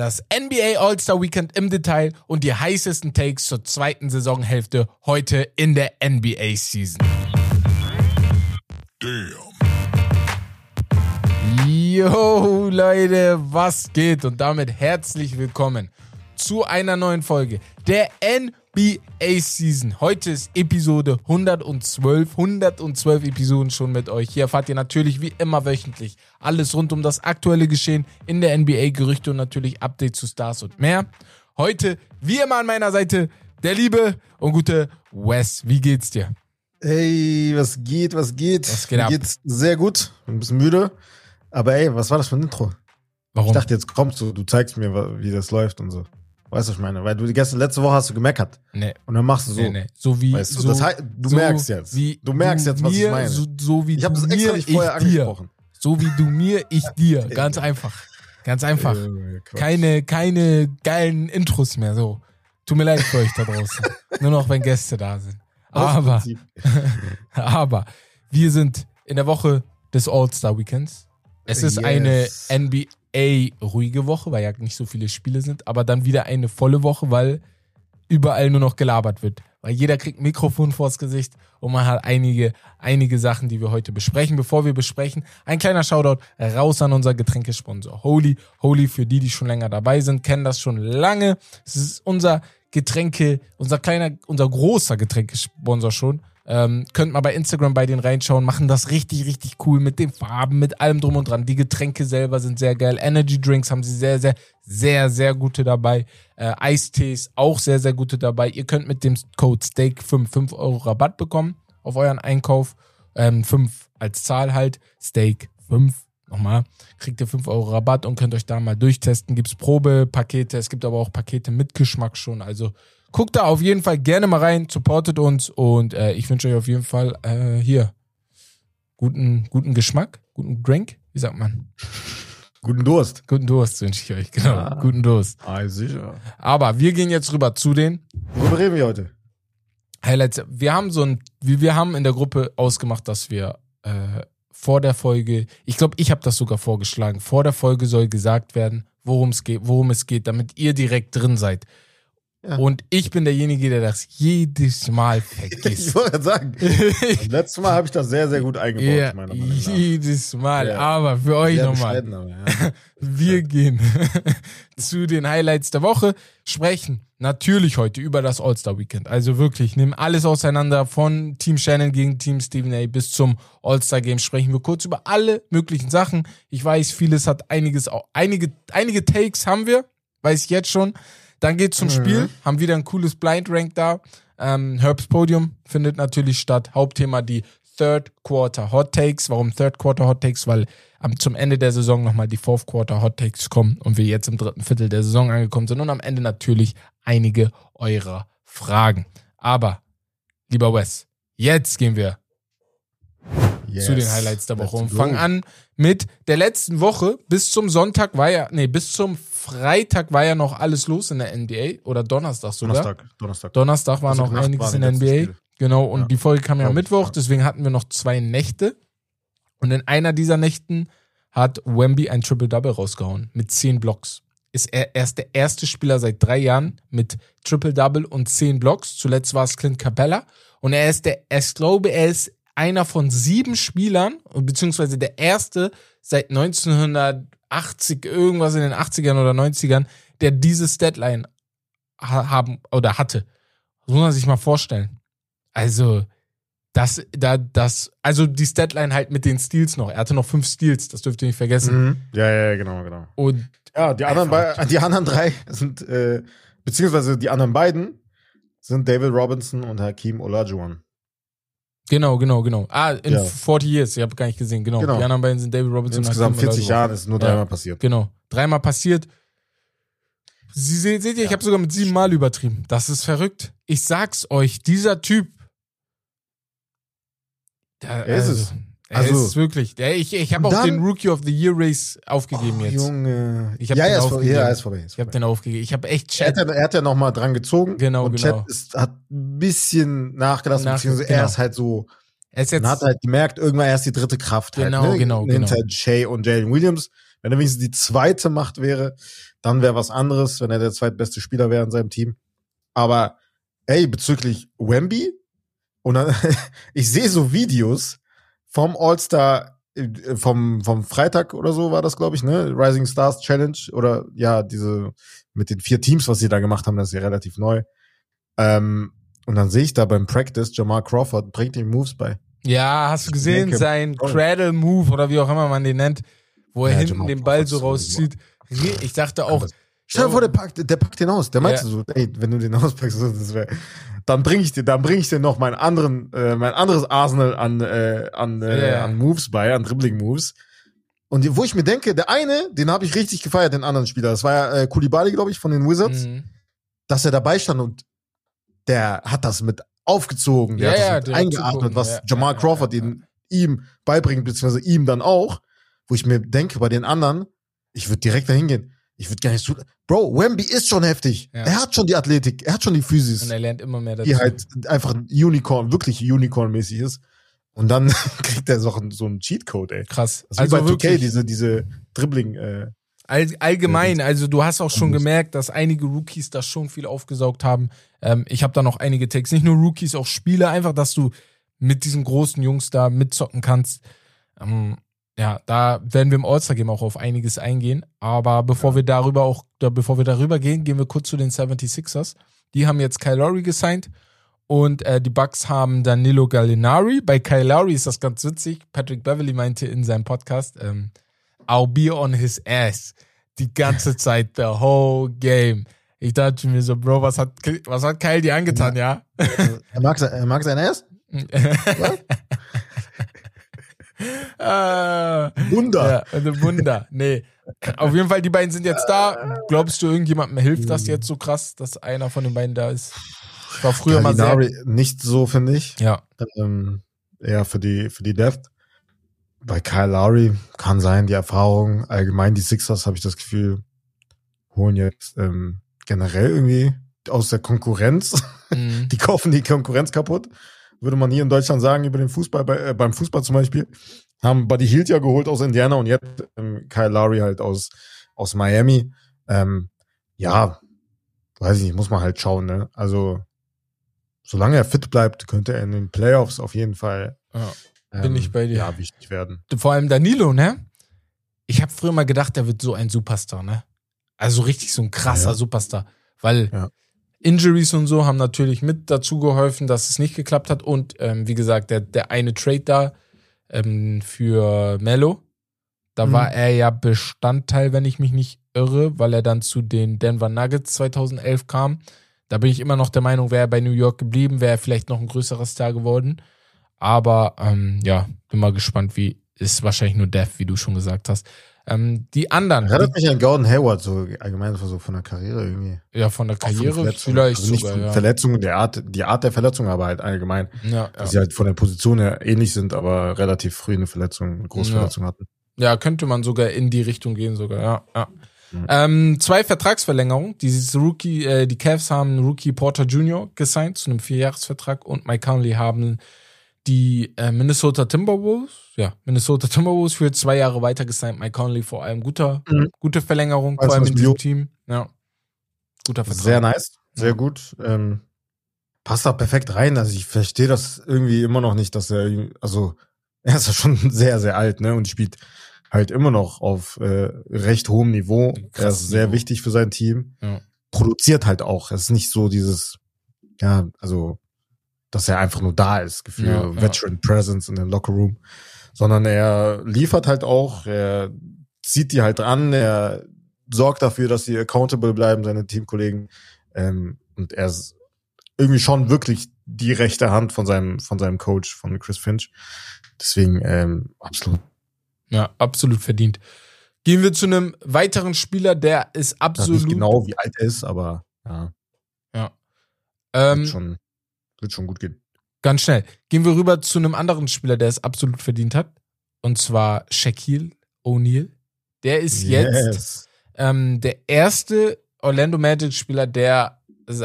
das NBA All-Star Weekend im Detail und die heißesten Takes zur zweiten Saisonhälfte heute in der NBA Season. Damn. Yo, Leute, was geht? Und damit herzlich willkommen zu einer neuen Folge der NBA Season. Heute ist Episode 112. 112 Episoden schon mit euch. Hier erfahrt ihr natürlich wie immer wöchentlich alles rund um das aktuelle Geschehen in der NBA, Gerüchte und natürlich Updates zu Stars und mehr. Heute, wie immer an meiner Seite, der liebe und gute Wes. Wie geht's dir? Hey, was geht, was geht? Was geht Mir ab? geht's sehr gut. Ein bisschen müde. Aber ey, was war das für ein Intro? Warum? Ich dachte, jetzt kommst du, du zeigst mir, wie das läuft und so. Weißt du, was ich meine? Weil du die gestern, letzte Woche hast du gemeckert. Nee. Und dann machst du so. Nee, nee. So wie. Weißt du, so, das heißt, du so merkst jetzt. du merkst jetzt, was mir, ich meine. So, so wie ich habe das extra nicht vorher angesprochen. So wie du mir, ich dir. Ganz einfach. Ganz einfach. Keine, keine geilen Intros mehr. So. Tut mir leid für euch da draußen. Nur noch, wenn Gäste da sind. Aber, aber wir sind in der Woche des All-Star Weekends. Es ist yes. eine NBA ey, ruhige Woche, weil ja nicht so viele Spiele sind, aber dann wieder eine volle Woche, weil überall nur noch gelabert wird. Weil jeder kriegt ein Mikrofon vors Gesicht und man hat einige, einige Sachen, die wir heute besprechen. Bevor wir besprechen, ein kleiner Shoutout raus an unser Getränkesponsor Holy. Holy, für die, die schon länger dabei sind, kennen das schon lange. Es ist unser Getränke, unser kleiner, unser großer Getränkesponsor schon. Ähm, könnt mal bei Instagram bei denen reinschauen, machen das richtig, richtig cool mit den Farben, mit allem drum und dran. Die Getränke selber sind sehr geil. Energy Drinks haben sie sehr, sehr, sehr, sehr gute dabei. Äh, Eistees auch sehr, sehr gute dabei. Ihr könnt mit dem Code STEAK5 5 Euro Rabatt bekommen auf euren Einkauf. Ähm, 5 als Zahl halt. Steak 5 nochmal, kriegt ihr 5 Euro Rabatt und könnt euch da mal durchtesten. Gibt's Probepakete, es gibt aber auch Pakete mit Geschmack schon. Also Guckt da auf jeden Fall gerne mal rein, supportet uns und äh, ich wünsche euch auf jeden Fall äh, hier guten, guten Geschmack, guten Drink, wie sagt man? Guten Durst. Guten Durst wünsche ich euch, genau. Ja. Guten Durst. Ah, sicher. Aber wir gehen jetzt rüber zu den. Worüber reden wir heute? Highlights. Wir haben so ein, wir haben in der Gruppe ausgemacht, dass wir äh, vor der Folge, ich glaube, ich habe das sogar vorgeschlagen, vor der Folge soll gesagt werden, worum es geht, worum es geht, damit ihr direkt drin seid. Ja. Und ich bin derjenige, der das jedes Mal vergisst. ich wollte sagen, letztes Mal habe ich das sehr, sehr gut eingebaut. Ja, meiner Meinung nach. jedes Mal. Ja. Aber für euch nochmal. Ja. Wir gehen zu den Highlights der Woche, sprechen natürlich heute über das All-Star-Weekend. Also wirklich, nehmen alles auseinander von Team Shannon gegen Team Stephen A. bis zum All-Star-Game sprechen wir kurz über alle möglichen Sachen. Ich weiß, vieles hat einiges, einige, einige Takes haben wir, weiß ich jetzt schon. Dann geht's zum mhm. Spiel, haben wieder ein cooles Blind Rank da. Ähm, Herbs Podium findet natürlich statt. Hauptthema die Third Quarter Hot Takes. Warum Third Quarter Hot Takes? Weil am, zum Ende der Saison nochmal die Fourth Quarter Hot Takes kommen und wir jetzt im dritten Viertel der Saison angekommen sind und am Ende natürlich einige eurer Fragen. Aber, lieber Wes, jetzt gehen wir yes. zu den Highlights der Woche und fangen an mit der letzten Woche. Bis zum Sonntag war ja, nee, bis zum Freitag war ja noch alles los in der NBA oder Donnerstag sogar. Donnerstag, Donnerstag. Donnerstag war also noch einiges in der NBA. Spiele. Genau, und ja. die Folge kam ja am Mittwoch, ja. deswegen hatten wir noch zwei Nächte. Und in einer dieser Nächten hat Wemby ein Triple-Double rausgehauen mit zehn Blocks. Ist er erst der erste Spieler seit drei Jahren mit Triple-Double und zehn Blocks. Zuletzt war es Clint Capella. Und er ist der, ich glaube, er ist einer von sieben Spielern, beziehungsweise der erste seit 1980, irgendwas in den 80ern oder 90ern, der diese Statline haben oder hatte. Das muss man sich mal vorstellen. Also, das, da, das, also die Statline halt mit den Steals noch. Er hatte noch fünf Steals, das dürft ihr nicht vergessen. Mhm. Ja, ja, genau, genau. Und ja, die anderen, bei, die anderen drei sind, äh, beziehungsweise die anderen beiden sind David Robinson und Hakim Olajuwon. Genau, genau, genau. Ah, in ja. 40 Years, ich habe gar nicht gesehen, genau. genau. Die anderen beiden sind David Robinson. Insgesamt 40 Jahre ist nur dreimal ja, passiert. Genau, dreimal passiert. Sie seht, seht ihr, ja. ich habe sogar mit sieben Mal übertrieben. Das ist verrückt. Ich sag's euch, dieser Typ. Der, er ist also, es. Also, es ist wirklich. Ich, ich habe auch den Rookie of the Year Race aufgegeben oh, jetzt. Junge. Ich habe ja, den ist aufgegeben. Ja, ist vorbei. Ist ich habe den aufgegeben. Ich habe echt Chat. Er hat, ja, er hat ja nochmal dran gezogen. Genau, und genau. Chat ist, hat ein bisschen nachgelassen, Nach, beziehungsweise genau. er ist halt so. Er ist jetzt. Man hat halt gemerkt, irgendwann erst die dritte Kraft. Genau, halt, ne? genau, Hinter genau. Shay und Jalen Williams. Wenn er wenigstens die zweite Macht wäre, dann wäre was anderes, wenn er der zweitbeste Spieler wäre in seinem Team. Aber ey, bezüglich Wemby, und dann, ich sehe so Videos vom All-Star, äh, vom, vom Freitag oder so war das, glaube ich, ne? Rising Stars Challenge oder ja, diese mit den vier Teams, was sie da gemacht haben, das ist ja relativ neu. Ähm, und dann sehe ich da beim Practice, Jamal Crawford bringt ihm Moves bei. Ja, hast du gesehen, denke, sein Cradle Move oder wie auch immer man den nennt, wo er ja, hinten Jamal den Ball so rauszieht. Ich dachte auch. Stell dir vor, der packt, der packt den aus. Der meinte ja. so, ey, wenn du den auspackst, das wäre, dann bringe ich dir, dann bringe ich dir noch mein anderen, äh, mein anderes Arsenal an, äh, an, äh, yeah. an Moves bei, an Dribbling Moves. Und wo ich mir denke, der eine, den habe ich richtig gefeiert, den anderen Spieler. Das war ja äh, Kulibali, glaube ich, von den Wizards, mhm. dass er dabei stand und der hat das mit aufgezogen, der ja, hat das ja, mit eingeatmet, was ja, Jamal Crawford ihn, ihm beibringt, beziehungsweise ihm dann auch, wo ich mir denke, bei den anderen, ich würde direkt dahin gehen. Ich würde gar nicht so. Bro, Wemby ist schon heftig. Er hat schon die Athletik, er hat schon die Physis. Und er lernt immer mehr dazu. Die halt einfach Unicorn, wirklich Unicorn-mäßig ist. Und dann kriegt er so, so einen Cheatcode, ey. Krass. Das also bei wirklich, 2K, diese, diese Dribbling, äh, All, allgemein, also du hast auch schon gemerkt, dass einige Rookies da schon viel aufgesaugt haben. Ähm, ich habe da noch einige Takes, nicht nur Rookies, auch Spieler, einfach, dass du mit diesen großen Jungs da mitzocken kannst. Ähm, ja, da werden wir im All-Star-Game auch auf einiges eingehen. Aber bevor ja. wir darüber auch, bevor wir darüber gehen, gehen wir kurz zu den 76ers. Die haben jetzt Kyle Lowry gesigned und äh, die Bucks haben Danilo Gallinari. Bei Kyle Lowry ist das ganz witzig. Patrick Beverly meinte in seinem Podcast, ähm, I'll be on his ass. Die ganze Zeit, the whole game. Ich dachte mir so, Bro, was hat, was hat Kyle dir angetan, ja? Er mag, er mag sein Ass? äh, Wunder. Ja, Wunder. Nee. Auf jeden Fall, die beiden sind jetzt da. Glaubst du, irgendjemandem hilft das jetzt so krass, dass einer von den beiden da ist? Ich war früher Gallinari mal sehr. Nicht so, finde ich. Ja. Ähm, eher für die, für die Deft bei Kyle Lowry kann sein, die Erfahrung, allgemein die Sixers, habe ich das Gefühl, holen jetzt ähm, generell irgendwie aus der Konkurrenz. Mhm. Die kaufen die Konkurrenz kaputt. Würde man hier in Deutschland sagen, über den Fußball, bei, äh, beim Fußball zum Beispiel. Haben Buddy Hield ja geholt aus Indiana und jetzt ähm, Kyle Lowry halt aus, aus Miami. Ähm, ja, weiß ich nicht, muss man halt schauen, ne? Also, solange er fit bleibt, könnte er in den Playoffs auf jeden Fall ja. Bin ich ähm, bei dir. Ja, wichtig werden. Vor allem Danilo, ne? Ich habe früher mal gedacht, der wird so ein Superstar, ne? Also richtig so ein krasser ja. Superstar. Weil ja. Injuries und so haben natürlich mit dazu geholfen, dass es nicht geklappt hat. Und ähm, wie gesagt, der, der eine Trade da ähm, für Mello, da mhm. war er ja Bestandteil, wenn ich mich nicht irre, weil er dann zu den Denver Nuggets 2011 kam. Da bin ich immer noch der Meinung, wäre er bei New York geblieben, wäre er vielleicht noch ein größerer Star geworden. Aber ähm, ja, bin mal gespannt, wie ist wahrscheinlich nur Death, wie du schon gesagt hast. Ähm, die anderen. Erinnert mich an Gordon Hayward, so allgemein so von der Karriere irgendwie. Ja, von der Karriere vielleicht also nicht sogar, ja. Verletzungen, der Art, die Art der Verletzung, aber halt allgemein. Ja, dass ja. sie halt von der Position her ähnlich sind, aber relativ früh eine Verletzung, eine Großverletzung ja. hatten. Ja, könnte man sogar in die Richtung gehen, sogar, ja. ja. Mhm. Ähm, zwei Vertragsverlängerungen. Dieses Rookie, äh, die Cavs haben Rookie Porter Jr. gesigned zu einem Vierjahresvertrag und Mike Conley haben die äh, Minnesota Timberwolves, ja, Minnesota Timberwolves für zwei Jahre weiter gesigned. Mike Conley vor allem guter, mhm. gute Verlängerung, vor allem in diesem Team. Ja. Guter Vertrag. Sehr nice, sehr gut. Ähm, passt da perfekt rein. Also ich verstehe das irgendwie immer noch nicht, dass er, also er ist ja schon sehr, sehr alt, ne? Und spielt halt immer noch auf äh, recht hohem Niveau. Krass er ist sehr Niveau. wichtig für sein Team. Ja. Produziert halt auch. Es ist nicht so dieses, ja, also dass er einfach nur da ist, Gefühl, ja, Veteran ja. Presence in dem Locker Room, sondern er liefert halt auch, er zieht die halt an, er sorgt dafür, dass sie accountable bleiben, seine Teamkollegen, ähm, und er ist irgendwie schon wirklich die rechte Hand von seinem von seinem Coach, von Chris Finch. Deswegen ähm, absolut. Ja, absolut verdient. Gehen wir zu einem weiteren Spieler, der ist absolut. Ja, nicht genau, wie alt er ist, aber ja. Ja. Ähm, schon wird schon gut gehen. Ganz schnell. Gehen wir rüber zu einem anderen Spieler, der es absolut verdient hat. Und zwar Shaquille O'Neal. Der ist yes. jetzt ähm, der erste Orlando Magic-Spieler, der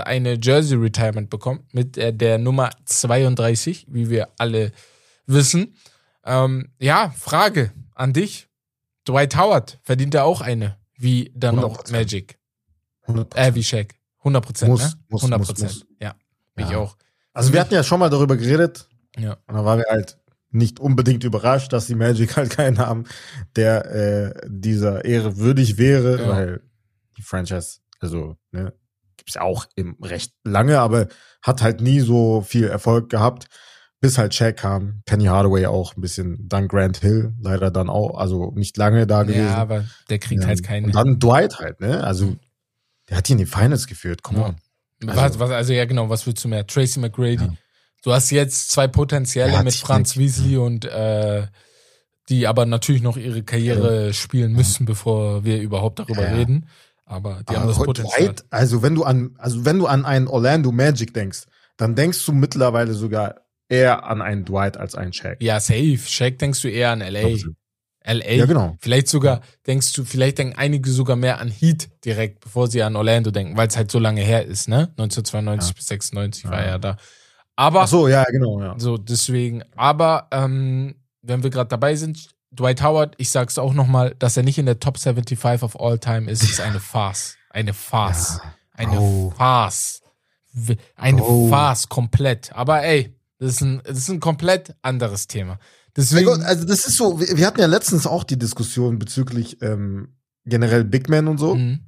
eine Jersey Retirement bekommt mit der, der Nummer 32, wie wir alle wissen. Ähm, ja, Frage an dich. Dwight Howard verdient da auch eine, wie dann 100%. noch Magic. 100%. Äh, wie Shaq. 100 Prozent, ne? Muss, 100 Prozent. Ja, ja, ich auch. Also wir hatten ja schon mal darüber geredet. Ja. Und da waren wir halt nicht unbedingt überrascht, dass die Magic halt keinen haben, der äh, dieser Ehre würdig wäre, ja. weil die Franchise, also, ne, gibt's ja auch im recht lange, aber hat halt nie so viel Erfolg gehabt, bis halt Shaq kam, Penny Hardaway auch ein bisschen, dann Grant Hill, leider dann auch, also nicht lange da gewesen. Ja, aber der kriegt ja. halt keinen. Und dann Dwight halt, ne, also der hat hier in die Finals geführt, komm ja. Also, was, was, also ja genau, was willst du mehr? Tracy McGrady. Ja. Du hast jetzt zwei potenzielle mit Franz Weasley und äh, die aber natürlich noch ihre Karriere spielen müssen, bevor wir überhaupt darüber reden. Aber die aber haben das Potenzial. Weit, also wenn du an, also wenn du an einen Orlando Magic denkst, dann denkst du mittlerweile sogar eher an einen Dwight als einen Shaq. Ja, safe. Shaq denkst du eher an LA. LA. Ja, genau. Vielleicht sogar denkst du, vielleicht denken einige sogar mehr an Heat direkt, bevor sie an Orlando denken, weil es halt so lange her ist, ne? 1992 ja. bis 96 ja. war er da. Aber Ach so, ja, genau, ja. So deswegen, aber ähm, wenn wir gerade dabei sind, Dwight Howard, ich sag's auch nochmal, dass er nicht in der Top 75 of all time ist, ist eine Farce. Eine Farce. Ja. Eine oh. Farce. Eine oh. Farce komplett. Aber ey, das ist ein, das ist ein komplett anderes Thema. Deswegen, also das ist so, wir hatten ja letztens auch die Diskussion bezüglich ähm, generell Big Men und so. Mhm.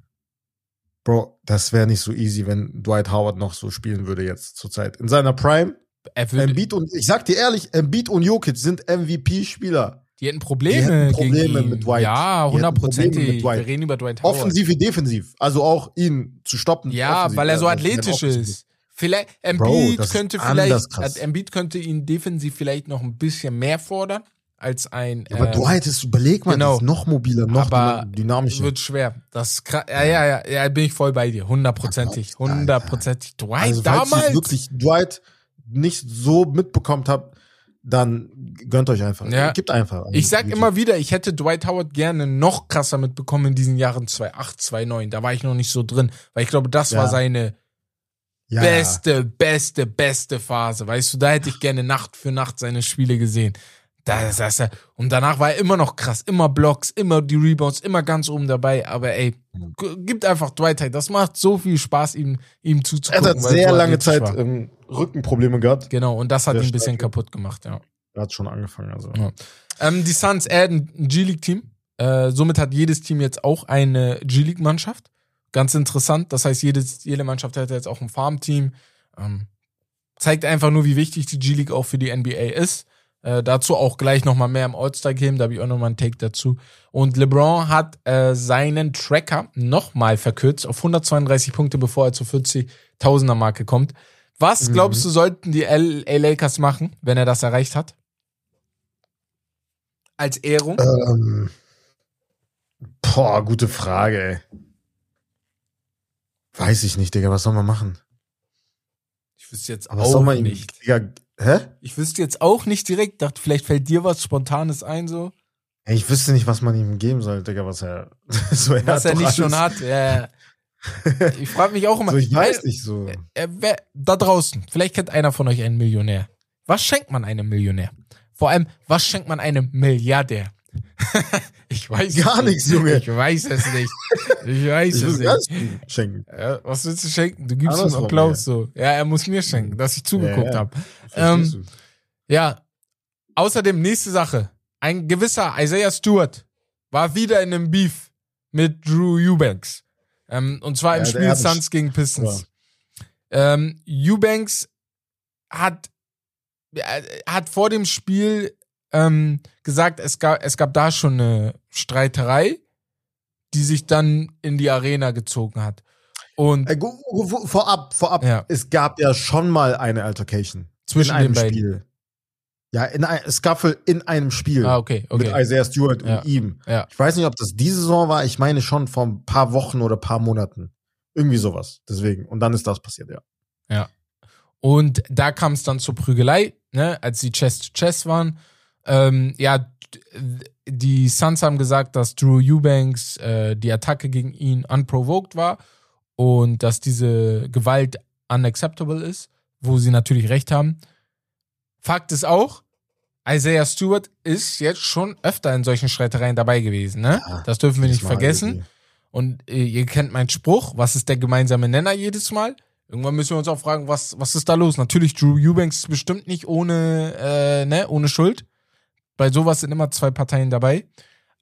Bro, das wäre nicht so easy, wenn Dwight Howard noch so spielen würde jetzt zurzeit. In seiner Prime. Embiid und ich sag dir ehrlich, Embiid und Jokic sind MVP-Spieler. Die hätten Probleme, die hätten Probleme mit Dwight. Ja, hundertprozentig. Wir reden über Dwight Howard. Offensiv wie defensiv. Also auch ihn zu stoppen. Ja, weil er so athletisch ist. Vielleicht, Embiid Bro, könnte vielleicht, Embiid könnte ihn defensiv vielleicht noch ein bisschen mehr fordern als ein. Ja, aber äh, Dwight ist, überleg mal, genau, ist noch mobiler, noch aber dynamischer. Wird schwer. Das ja, ja, ja, ja, bin ich voll bei dir. Hundertprozentig. Hundertprozentig. Dwight also, damals. Falls ihr wirklich Dwight nicht so mitbekommen habt, dann gönnt euch einfach. Ja. Gibt einfach. Ich sag immer wieder, ich hätte Dwight Howard gerne noch krasser mitbekommen in diesen Jahren 2008, 2009. Da war ich noch nicht so drin, weil ich glaube, das ja. war seine ja. beste, beste, beste Phase. Weißt du, da hätte ich gerne Nacht für Nacht seine Spiele gesehen. Das, das, und danach war er immer noch krass. Immer Blocks, immer die Rebounds, immer ganz oben dabei. Aber ey, gibt einfach Dwight Howard. Das macht so viel Spaß, ihm, ihm zuzugucken. Er hat sehr lange Zeit ähm, Rückenprobleme gehabt. Genau, und das hat ihn ein bisschen kaputt gemacht, ja. Er hat schon angefangen, also. Ja. Ähm, die Suns adden ein G-League-Team. Äh, somit hat jedes Team jetzt auch eine G-League-Mannschaft. Ganz interessant. Das heißt, jedes, jede Mannschaft hätte jetzt auch ein Farmteam. Ähm, zeigt einfach nur, wie wichtig die G-League auch für die NBA ist. Äh, dazu auch gleich nochmal mehr im All-Star-Game, da habe ich auch nochmal einen Take dazu. Und LeBron hat äh, seinen Tracker nochmal verkürzt auf 132 Punkte, bevor er zur 40.000er Marke kommt. Was mhm. glaubst du, sollten die LA Lakers machen, wenn er das erreicht hat? Als Ehrung? Ähm, boah, gute Frage, ey. Weiß ich nicht, Digga. Was soll man machen? Ich wüsste jetzt was auch nicht. Digga, hä? Ich wüsste jetzt auch nicht direkt. Dachte, vielleicht fällt dir was Spontanes ein, so. Ja, ich wüsste nicht, was man ihm geben soll, Digga, was er so er Was er nicht alles. schon hat. Ja. Ich frage mich auch immer. So, ich weiß nicht so. Äh, wer, da draußen, vielleicht kennt einer von euch einen Millionär. Was schenkt man einem Millionär? Vor allem, was schenkt man einem Milliardär? ich weiß gar nichts, Junge. Ich weiß es nicht. Ich weiß ich es nicht. Schenken. Ja, was willst du schenken? Du gibst ihm Applaus so. Ja, er muss mir schenken, dass ich zugeguckt ja, ja. habe. Ähm, ja. Außerdem nächste Sache. Ein gewisser Isaiah Stewart war wieder in einem Beef mit Drew Eubanks. Ähm, und zwar im Spiel Suns gegen Pistons. Ähm, Eubanks hat, äh, hat vor dem Spiel ähm, gesagt, es gab, es gab da schon eine Streiterei, die sich dann in die Arena gezogen hat. Und äh, vorab, vorab, ja. es gab ja schon mal eine Altercation zwischen einem den Spiel. Ja, in ein Scuffle in einem Spiel. Ah, okay, okay. Mit Isaiah Stewart ja. und ihm. Ja. Ich weiß nicht, ob das diese Saison war. Ich meine schon vor ein paar Wochen oder paar Monaten. Irgendwie sowas. Deswegen. Und dann ist das passiert, ja. Ja. Und da kam es dann zur Prügelei, ne, als sie Chess to Chess waren. Ähm, ja, die Suns haben gesagt, dass Drew Eubanks äh, die Attacke gegen ihn unprovoked war und dass diese Gewalt unacceptable ist, wo sie natürlich recht haben. Fakt ist auch, Isaiah Stewart ist jetzt schon öfter in solchen Streitereien dabei gewesen, ne? Ja, das dürfen wir nicht vergessen. Irgendwie. Und äh, ihr kennt meinen Spruch, was ist der gemeinsame Nenner jedes Mal? Irgendwann müssen wir uns auch fragen, was, was ist da los? Natürlich, Drew Eubanks ist bestimmt nicht ohne, äh, ne, ohne Schuld. Bei sowas sind immer zwei Parteien dabei.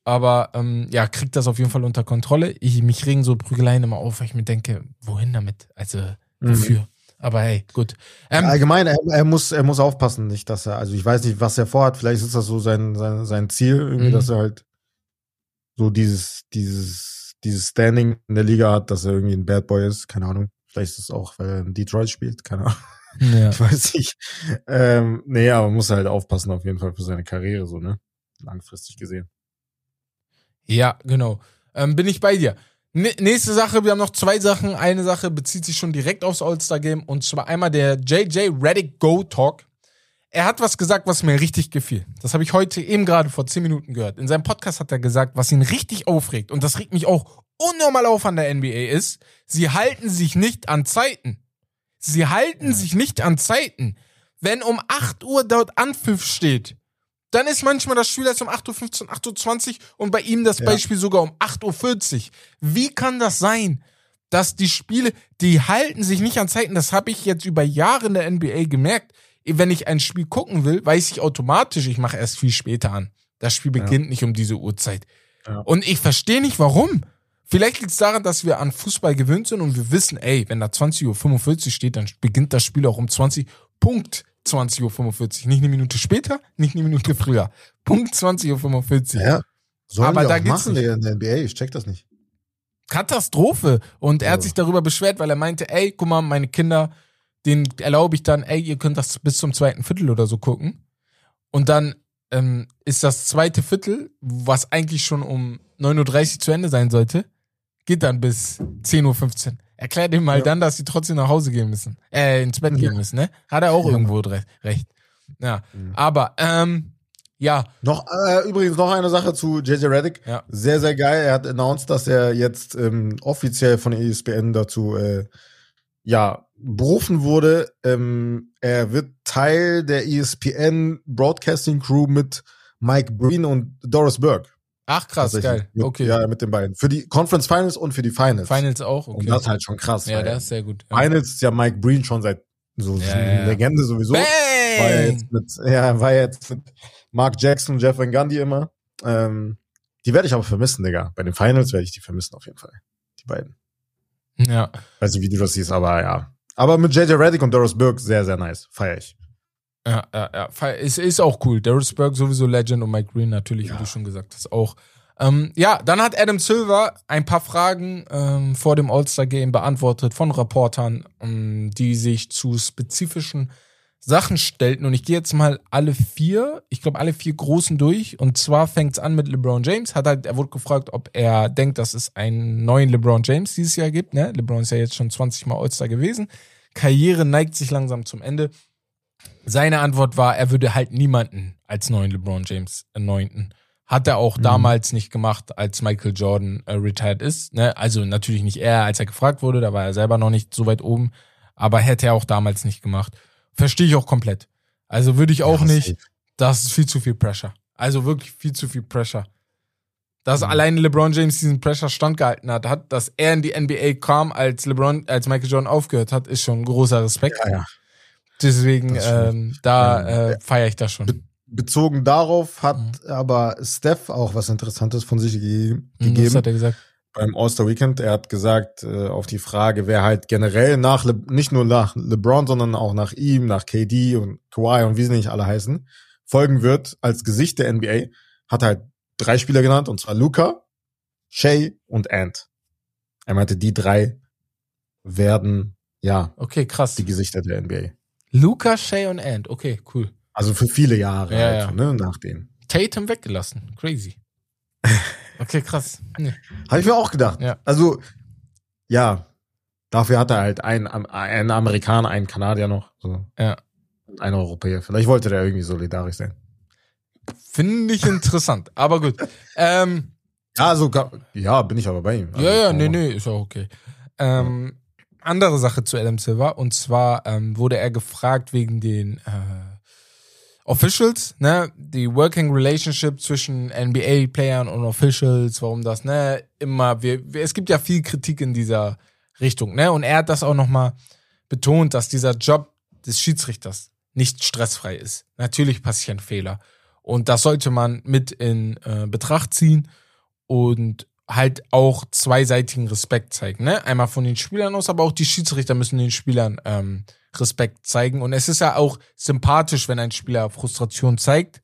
Aber ähm, ja, kriegt das auf jeden Fall unter Kontrolle. Ich, mich regen so Prügeleien immer auf, weil ich mir denke, wohin damit? Also, mhm. wofür? Mhm. Aber hey, gut. Ähm, Allgemein, er, er, muss, er muss aufpassen, nicht, dass er, also ich weiß nicht, was er vorhat. Vielleicht ist das so sein, sein, sein Ziel, irgendwie, mhm. dass er halt so dieses, dieses, dieses Standing in der Liga hat, dass er irgendwie ein Bad Boy ist. Keine Ahnung. Vielleicht ist es auch, weil er in Detroit spielt. Keine Ahnung. Ja. Ich weiß nicht. Ähm, nee, aber muss halt aufpassen auf jeden Fall für seine Karriere, so, ne? Langfristig gesehen. Ja, genau. Ähm, bin ich bei dir. N nächste Sache, wir haben noch zwei Sachen. Eine Sache bezieht sich schon direkt aufs All-Star-Game und zwar einmal der JJ Reddick Go Talk. Er hat was gesagt, was mir richtig gefiel. Das habe ich heute eben gerade vor zehn Minuten gehört. In seinem Podcast hat er gesagt, was ihn richtig aufregt und das regt mich auch unnormal auf an der NBA ist, sie halten sich nicht an Zeiten. Sie halten ja. sich nicht an Zeiten. Wenn um 8 Uhr dort Anpfiff steht, dann ist manchmal das Spiel erst um 8.15 Uhr, 8.20 Uhr und bei ihm das ja. Beispiel sogar um 8.40 Uhr. Wie kann das sein, dass die Spiele, die halten sich nicht an Zeiten? Das habe ich jetzt über Jahre in der NBA gemerkt. Wenn ich ein Spiel gucken will, weiß ich automatisch, ich mache erst viel später an. Das Spiel beginnt ja. nicht um diese Uhrzeit. Ja. Und ich verstehe nicht, warum. Vielleicht liegt es daran, dass wir an Fußball gewöhnt sind und wir wissen, ey, wenn da 20.45 Uhr steht, dann beginnt das Spiel auch um 20. Punkt 20.45 Uhr. Nicht eine Minute später, nicht eine Minute früher. Punkt 20.45 Uhr. Ja. Sollen Aber die da auch geht's machen nicht. in der NBA, ich check das nicht. Katastrophe. Und er hat sich darüber beschwert, weil er meinte, ey, guck mal, meine Kinder, denen erlaube ich dann, ey, ihr könnt das bis zum zweiten Viertel oder so gucken. Und dann ähm, ist das zweite Viertel, was eigentlich schon um 9.30 Uhr zu Ende sein sollte, geht dann bis 10.15 Uhr. Erklärt ihm mal ja. dann, dass sie trotzdem nach Hause gehen müssen. Äh, ins Bett gehen müssen, ne? Hat er auch irgendwo recht. Ja. Mhm. Aber, ähm, ja. Noch, äh, übrigens noch eine Sache zu JJ Reddick. Ja. Sehr, sehr geil. Er hat announced, dass er jetzt ähm, offiziell von der ESPN dazu, äh, ja, berufen wurde. Ähm, er wird Teil der ESPN Broadcasting Crew mit Mike Breen und Doris Burke. Ach krass, geil. Mit, okay. Ja, mit den beiden. Für die Conference Finals und für die Finals. Finals auch, okay. Und das ist halt schon krass. Ja, das ist sehr gut. Ja. Finals ist ja Mike Breen schon seit so ja, ja. Legende sowieso. Bang! War jetzt mit, ja, war jetzt mit Mark Jackson, Jeff Van Gundy immer. Ähm, die werde ich aber vermissen, Digga. Bei den Finals werde ich die vermissen auf jeden Fall. Die beiden. Ja. Weiß nicht, wie du das siehst, aber ja. Aber mit JJ Reddick und Doris Burke sehr, sehr nice. Feier ich. Ja, ja, ja. Es ist auch cool. Darius Burke sowieso Legend und Mike Green natürlich, ja. wie du schon gesagt hast, auch. Ähm, ja, dann hat Adam Silver ein paar Fragen ähm, vor dem All-Star-Game beantwortet von Reportern, ähm, die sich zu spezifischen Sachen stellten. Und ich gehe jetzt mal alle vier, ich glaube alle vier großen durch. Und zwar fängt es an mit LeBron James. Hat halt, er wurde gefragt, ob er denkt, dass es einen neuen LeBron James dieses Jahr gibt. Ne? LeBron ist ja jetzt schon 20 Mal All-Star gewesen. Karriere neigt sich langsam zum Ende. Seine Antwort war, er würde halt niemanden als neuen LeBron James erneuten. Hat er auch mhm. damals nicht gemacht, als Michael Jordan äh, retired ist. Ne? Also natürlich nicht er, als er gefragt wurde, da war er selber noch nicht so weit oben, aber hätte er auch damals nicht gemacht. Verstehe ich auch komplett. Also würde ich auch ja, nicht. Das ist viel zu viel Pressure. Also wirklich viel zu viel Pressure. Dass mhm. alleine LeBron James diesen Pressure standgehalten hat, hat, dass er in die NBA kam, als LeBron, als Michael Jordan aufgehört hat, ist schon ein großer Respekt. Ja, ja. Deswegen, ähm, da äh, feiere ich das schon. Be bezogen darauf hat mhm. aber Steph auch was Interessantes von sich ge mhm, gegeben. Was hat er gesagt? Beim All-Star Weekend. Er hat gesagt, äh, auf die Frage, wer halt generell nach, Le nicht nur nach LeBron, sondern auch nach ihm, nach KD und Kawhi und wie sie nicht alle heißen, folgen wird als Gesicht der NBA, hat er halt drei Spieler genannt, und zwar Luca, Shay und Ant. Er meinte, die drei werden, ja, okay, krass. die Gesichter der NBA. Luca, Shay und Ant. Okay, cool. Also für viele Jahre ja, halt, ja. ne, nach denen. Tatum weggelassen. Crazy. Okay, krass. Nee. Habe ich mir auch gedacht. Ja. Also, ja, dafür hat er halt einen, einen Amerikaner, einen Kanadier noch. So. Ja. Ein Europäer. Vielleicht wollte der irgendwie solidarisch sein. Finde ich interessant, aber gut. Ähm, ja, ja, bin ich aber bei ihm. Also, ja, ja, nee, nee, ist auch okay. Ähm, andere Sache zu Adam Silver. Und zwar ähm, wurde er gefragt wegen den äh, Officials, ne, die Working Relationship zwischen NBA-Playern und Officials, warum das, ne, immer, wir, wir, es gibt ja viel Kritik in dieser Richtung, ne, und er hat das auch nochmal betont, dass dieser Job des Schiedsrichters nicht stressfrei ist. Natürlich passieren Fehler. Und das sollte man mit in äh, Betracht ziehen und halt auch zweiseitigen Respekt zeigen. Ne? Einmal von den Spielern aus, aber auch die Schiedsrichter müssen den Spielern ähm, Respekt zeigen. Und es ist ja auch sympathisch, wenn ein Spieler Frustration zeigt.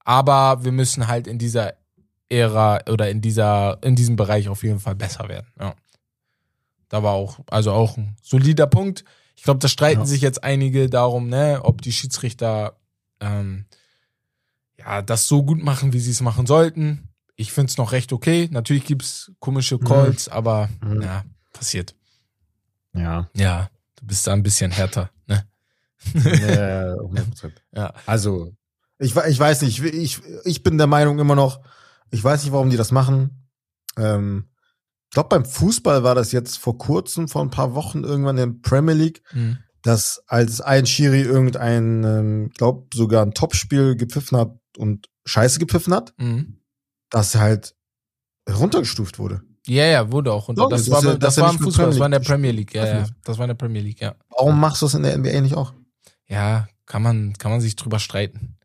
Aber wir müssen halt in dieser Ära oder in dieser, in diesem Bereich auf jeden Fall besser werden. Ja. Da war auch, also auch ein solider Punkt. Ich glaube, da streiten ja. sich jetzt einige darum, ne, ob die Schiedsrichter ähm, ja das so gut machen, wie sie es machen sollten ich finde es noch recht okay. Natürlich gibt es komische mhm. Calls, mhm. aber mhm. ja, passiert. Ja. Ja, du bist da ein bisschen härter, ne? Ja, 100%. ja. Also, ich, ich weiß nicht, ich, ich bin der Meinung immer noch, ich weiß nicht, warum die das machen. Ähm, ich glaube, beim Fußball war das jetzt vor kurzem, vor ein paar Wochen irgendwann in der Premier League, mhm. dass als ein Schiri irgendein, ähm, glaube sogar ein Topspiel gepfiffen hat und Scheiße gepfiffen hat. Mhm dass halt runtergestuft wurde. Ja, ja, wurde auch runter. das, das, war, das, das war im Fußball, das war in der Premier League, ja, ja. Das war in der Premier League, ja. Warum machst du das in der NBA nicht auch? Ja, kann man, kann man sich drüber streiten.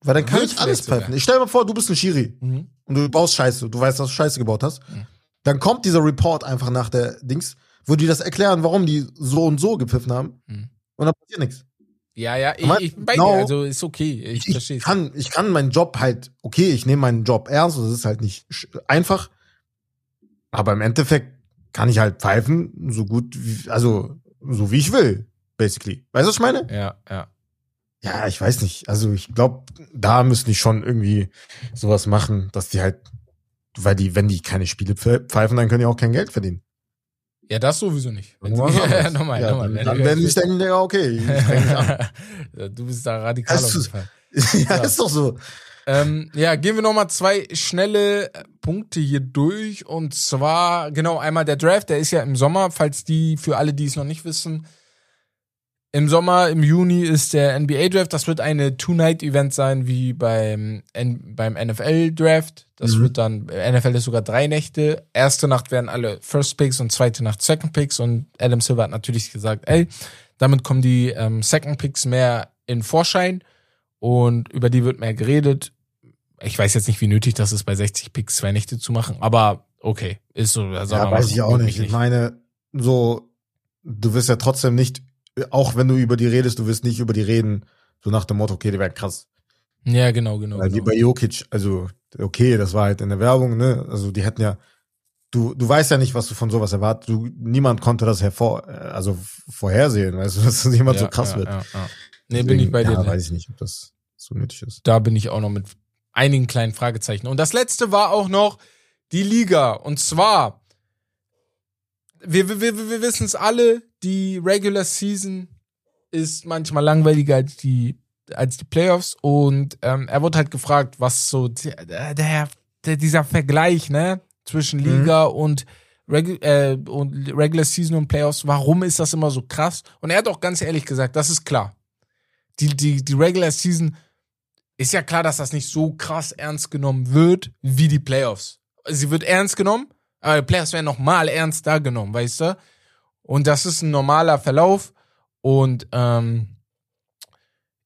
Weil dann kann ich alles pfeifen. Ich stell mir vor, du bist ein Schiri mhm. und du baust Scheiße, du weißt, dass du Scheiße gebaut hast. Mhm. Dann kommt dieser Report einfach nach der Dings, wo die das erklären, warum die so und so gepfiffen haben. Mhm. Und dann passiert nichts. Ja, ja, ich, ich bei genau, dir, also ist okay, ich, ich verstehe kann, Ich kann meinen Job halt, okay, ich nehme meinen Job ernst, das ist halt nicht einfach, aber im Endeffekt kann ich halt pfeifen, so gut, wie, also so wie ich will, basically. Weißt du, was ich meine? Ja, ja. Ja, ich weiß nicht. Also ich glaube, da müssen die schon irgendwie sowas machen, dass die halt, weil die, wenn die keine Spiele pfeifen, dann können die auch kein Geld verdienen. Ja, das sowieso nicht. Wenn ja, nochmal, ja, nochmal. Dann, dann werden ich denken, ja, okay, du bist da radikal jeden Fall. ja, ist doch so. Ähm, ja, gehen wir nochmal zwei schnelle Punkte hier durch. Und zwar, genau, einmal der Draft, der ist ja im Sommer, falls die, für alle, die es noch nicht wissen, im Sommer, im Juni ist der NBA Draft. Das wird eine Two-Night-Event sein, wie beim, beim NFL-Draft. Das mhm. wird dann, NFL ist sogar drei Nächte. Erste Nacht werden alle First Picks und zweite Nacht Second Picks. Und Adam Silver hat natürlich gesagt, ey, damit kommen die ähm, Second Picks mehr in Vorschein und über die wird mehr geredet. Ich weiß jetzt nicht, wie nötig das ist, bei 60 Picks zwei Nächte zu machen, aber okay, ist so. Ja, weiß ich auch nicht. nicht. Ich meine, so, du wirst ja trotzdem nicht auch wenn du über die redest, du wirst nicht über die reden, so nach dem Motto, okay, die werden krass. Ja, genau, genau. Weil genau. wie bei Jokic, also, okay, das war halt in der Werbung, ne? Also, die hätten ja, du, du weißt ja nicht, was du von sowas erwartest. Du, niemand konnte das hervor, äh, also vorhersehen, weißt du, dass das jemand ja, so krass ja, wird. Ja, ja. Nee, Deswegen, bin ich bei dir. Ja, weiß ich nicht, ob das so nötig ist. Da bin ich auch noch mit einigen kleinen Fragezeichen. Und das letzte war auch noch die Liga. Und zwar, wir, wir, wir, wir wissen es alle, die Regular Season ist manchmal langweiliger als die, als die Playoffs. Und ähm, er wurde halt gefragt, was so der, der, der dieser Vergleich, ne, zwischen mhm. Liga mhm. und, Regu äh, und Regular Season und Playoffs, warum ist das immer so krass? Und er hat auch ganz ehrlich gesagt, das ist klar. Die, die, die Regular Season ist ja klar, dass das nicht so krass ernst genommen wird wie die Playoffs. Sie wird ernst genommen, aber die Playoffs werden nochmal ernster genommen, weißt du? Und das ist ein normaler Verlauf. Und ähm,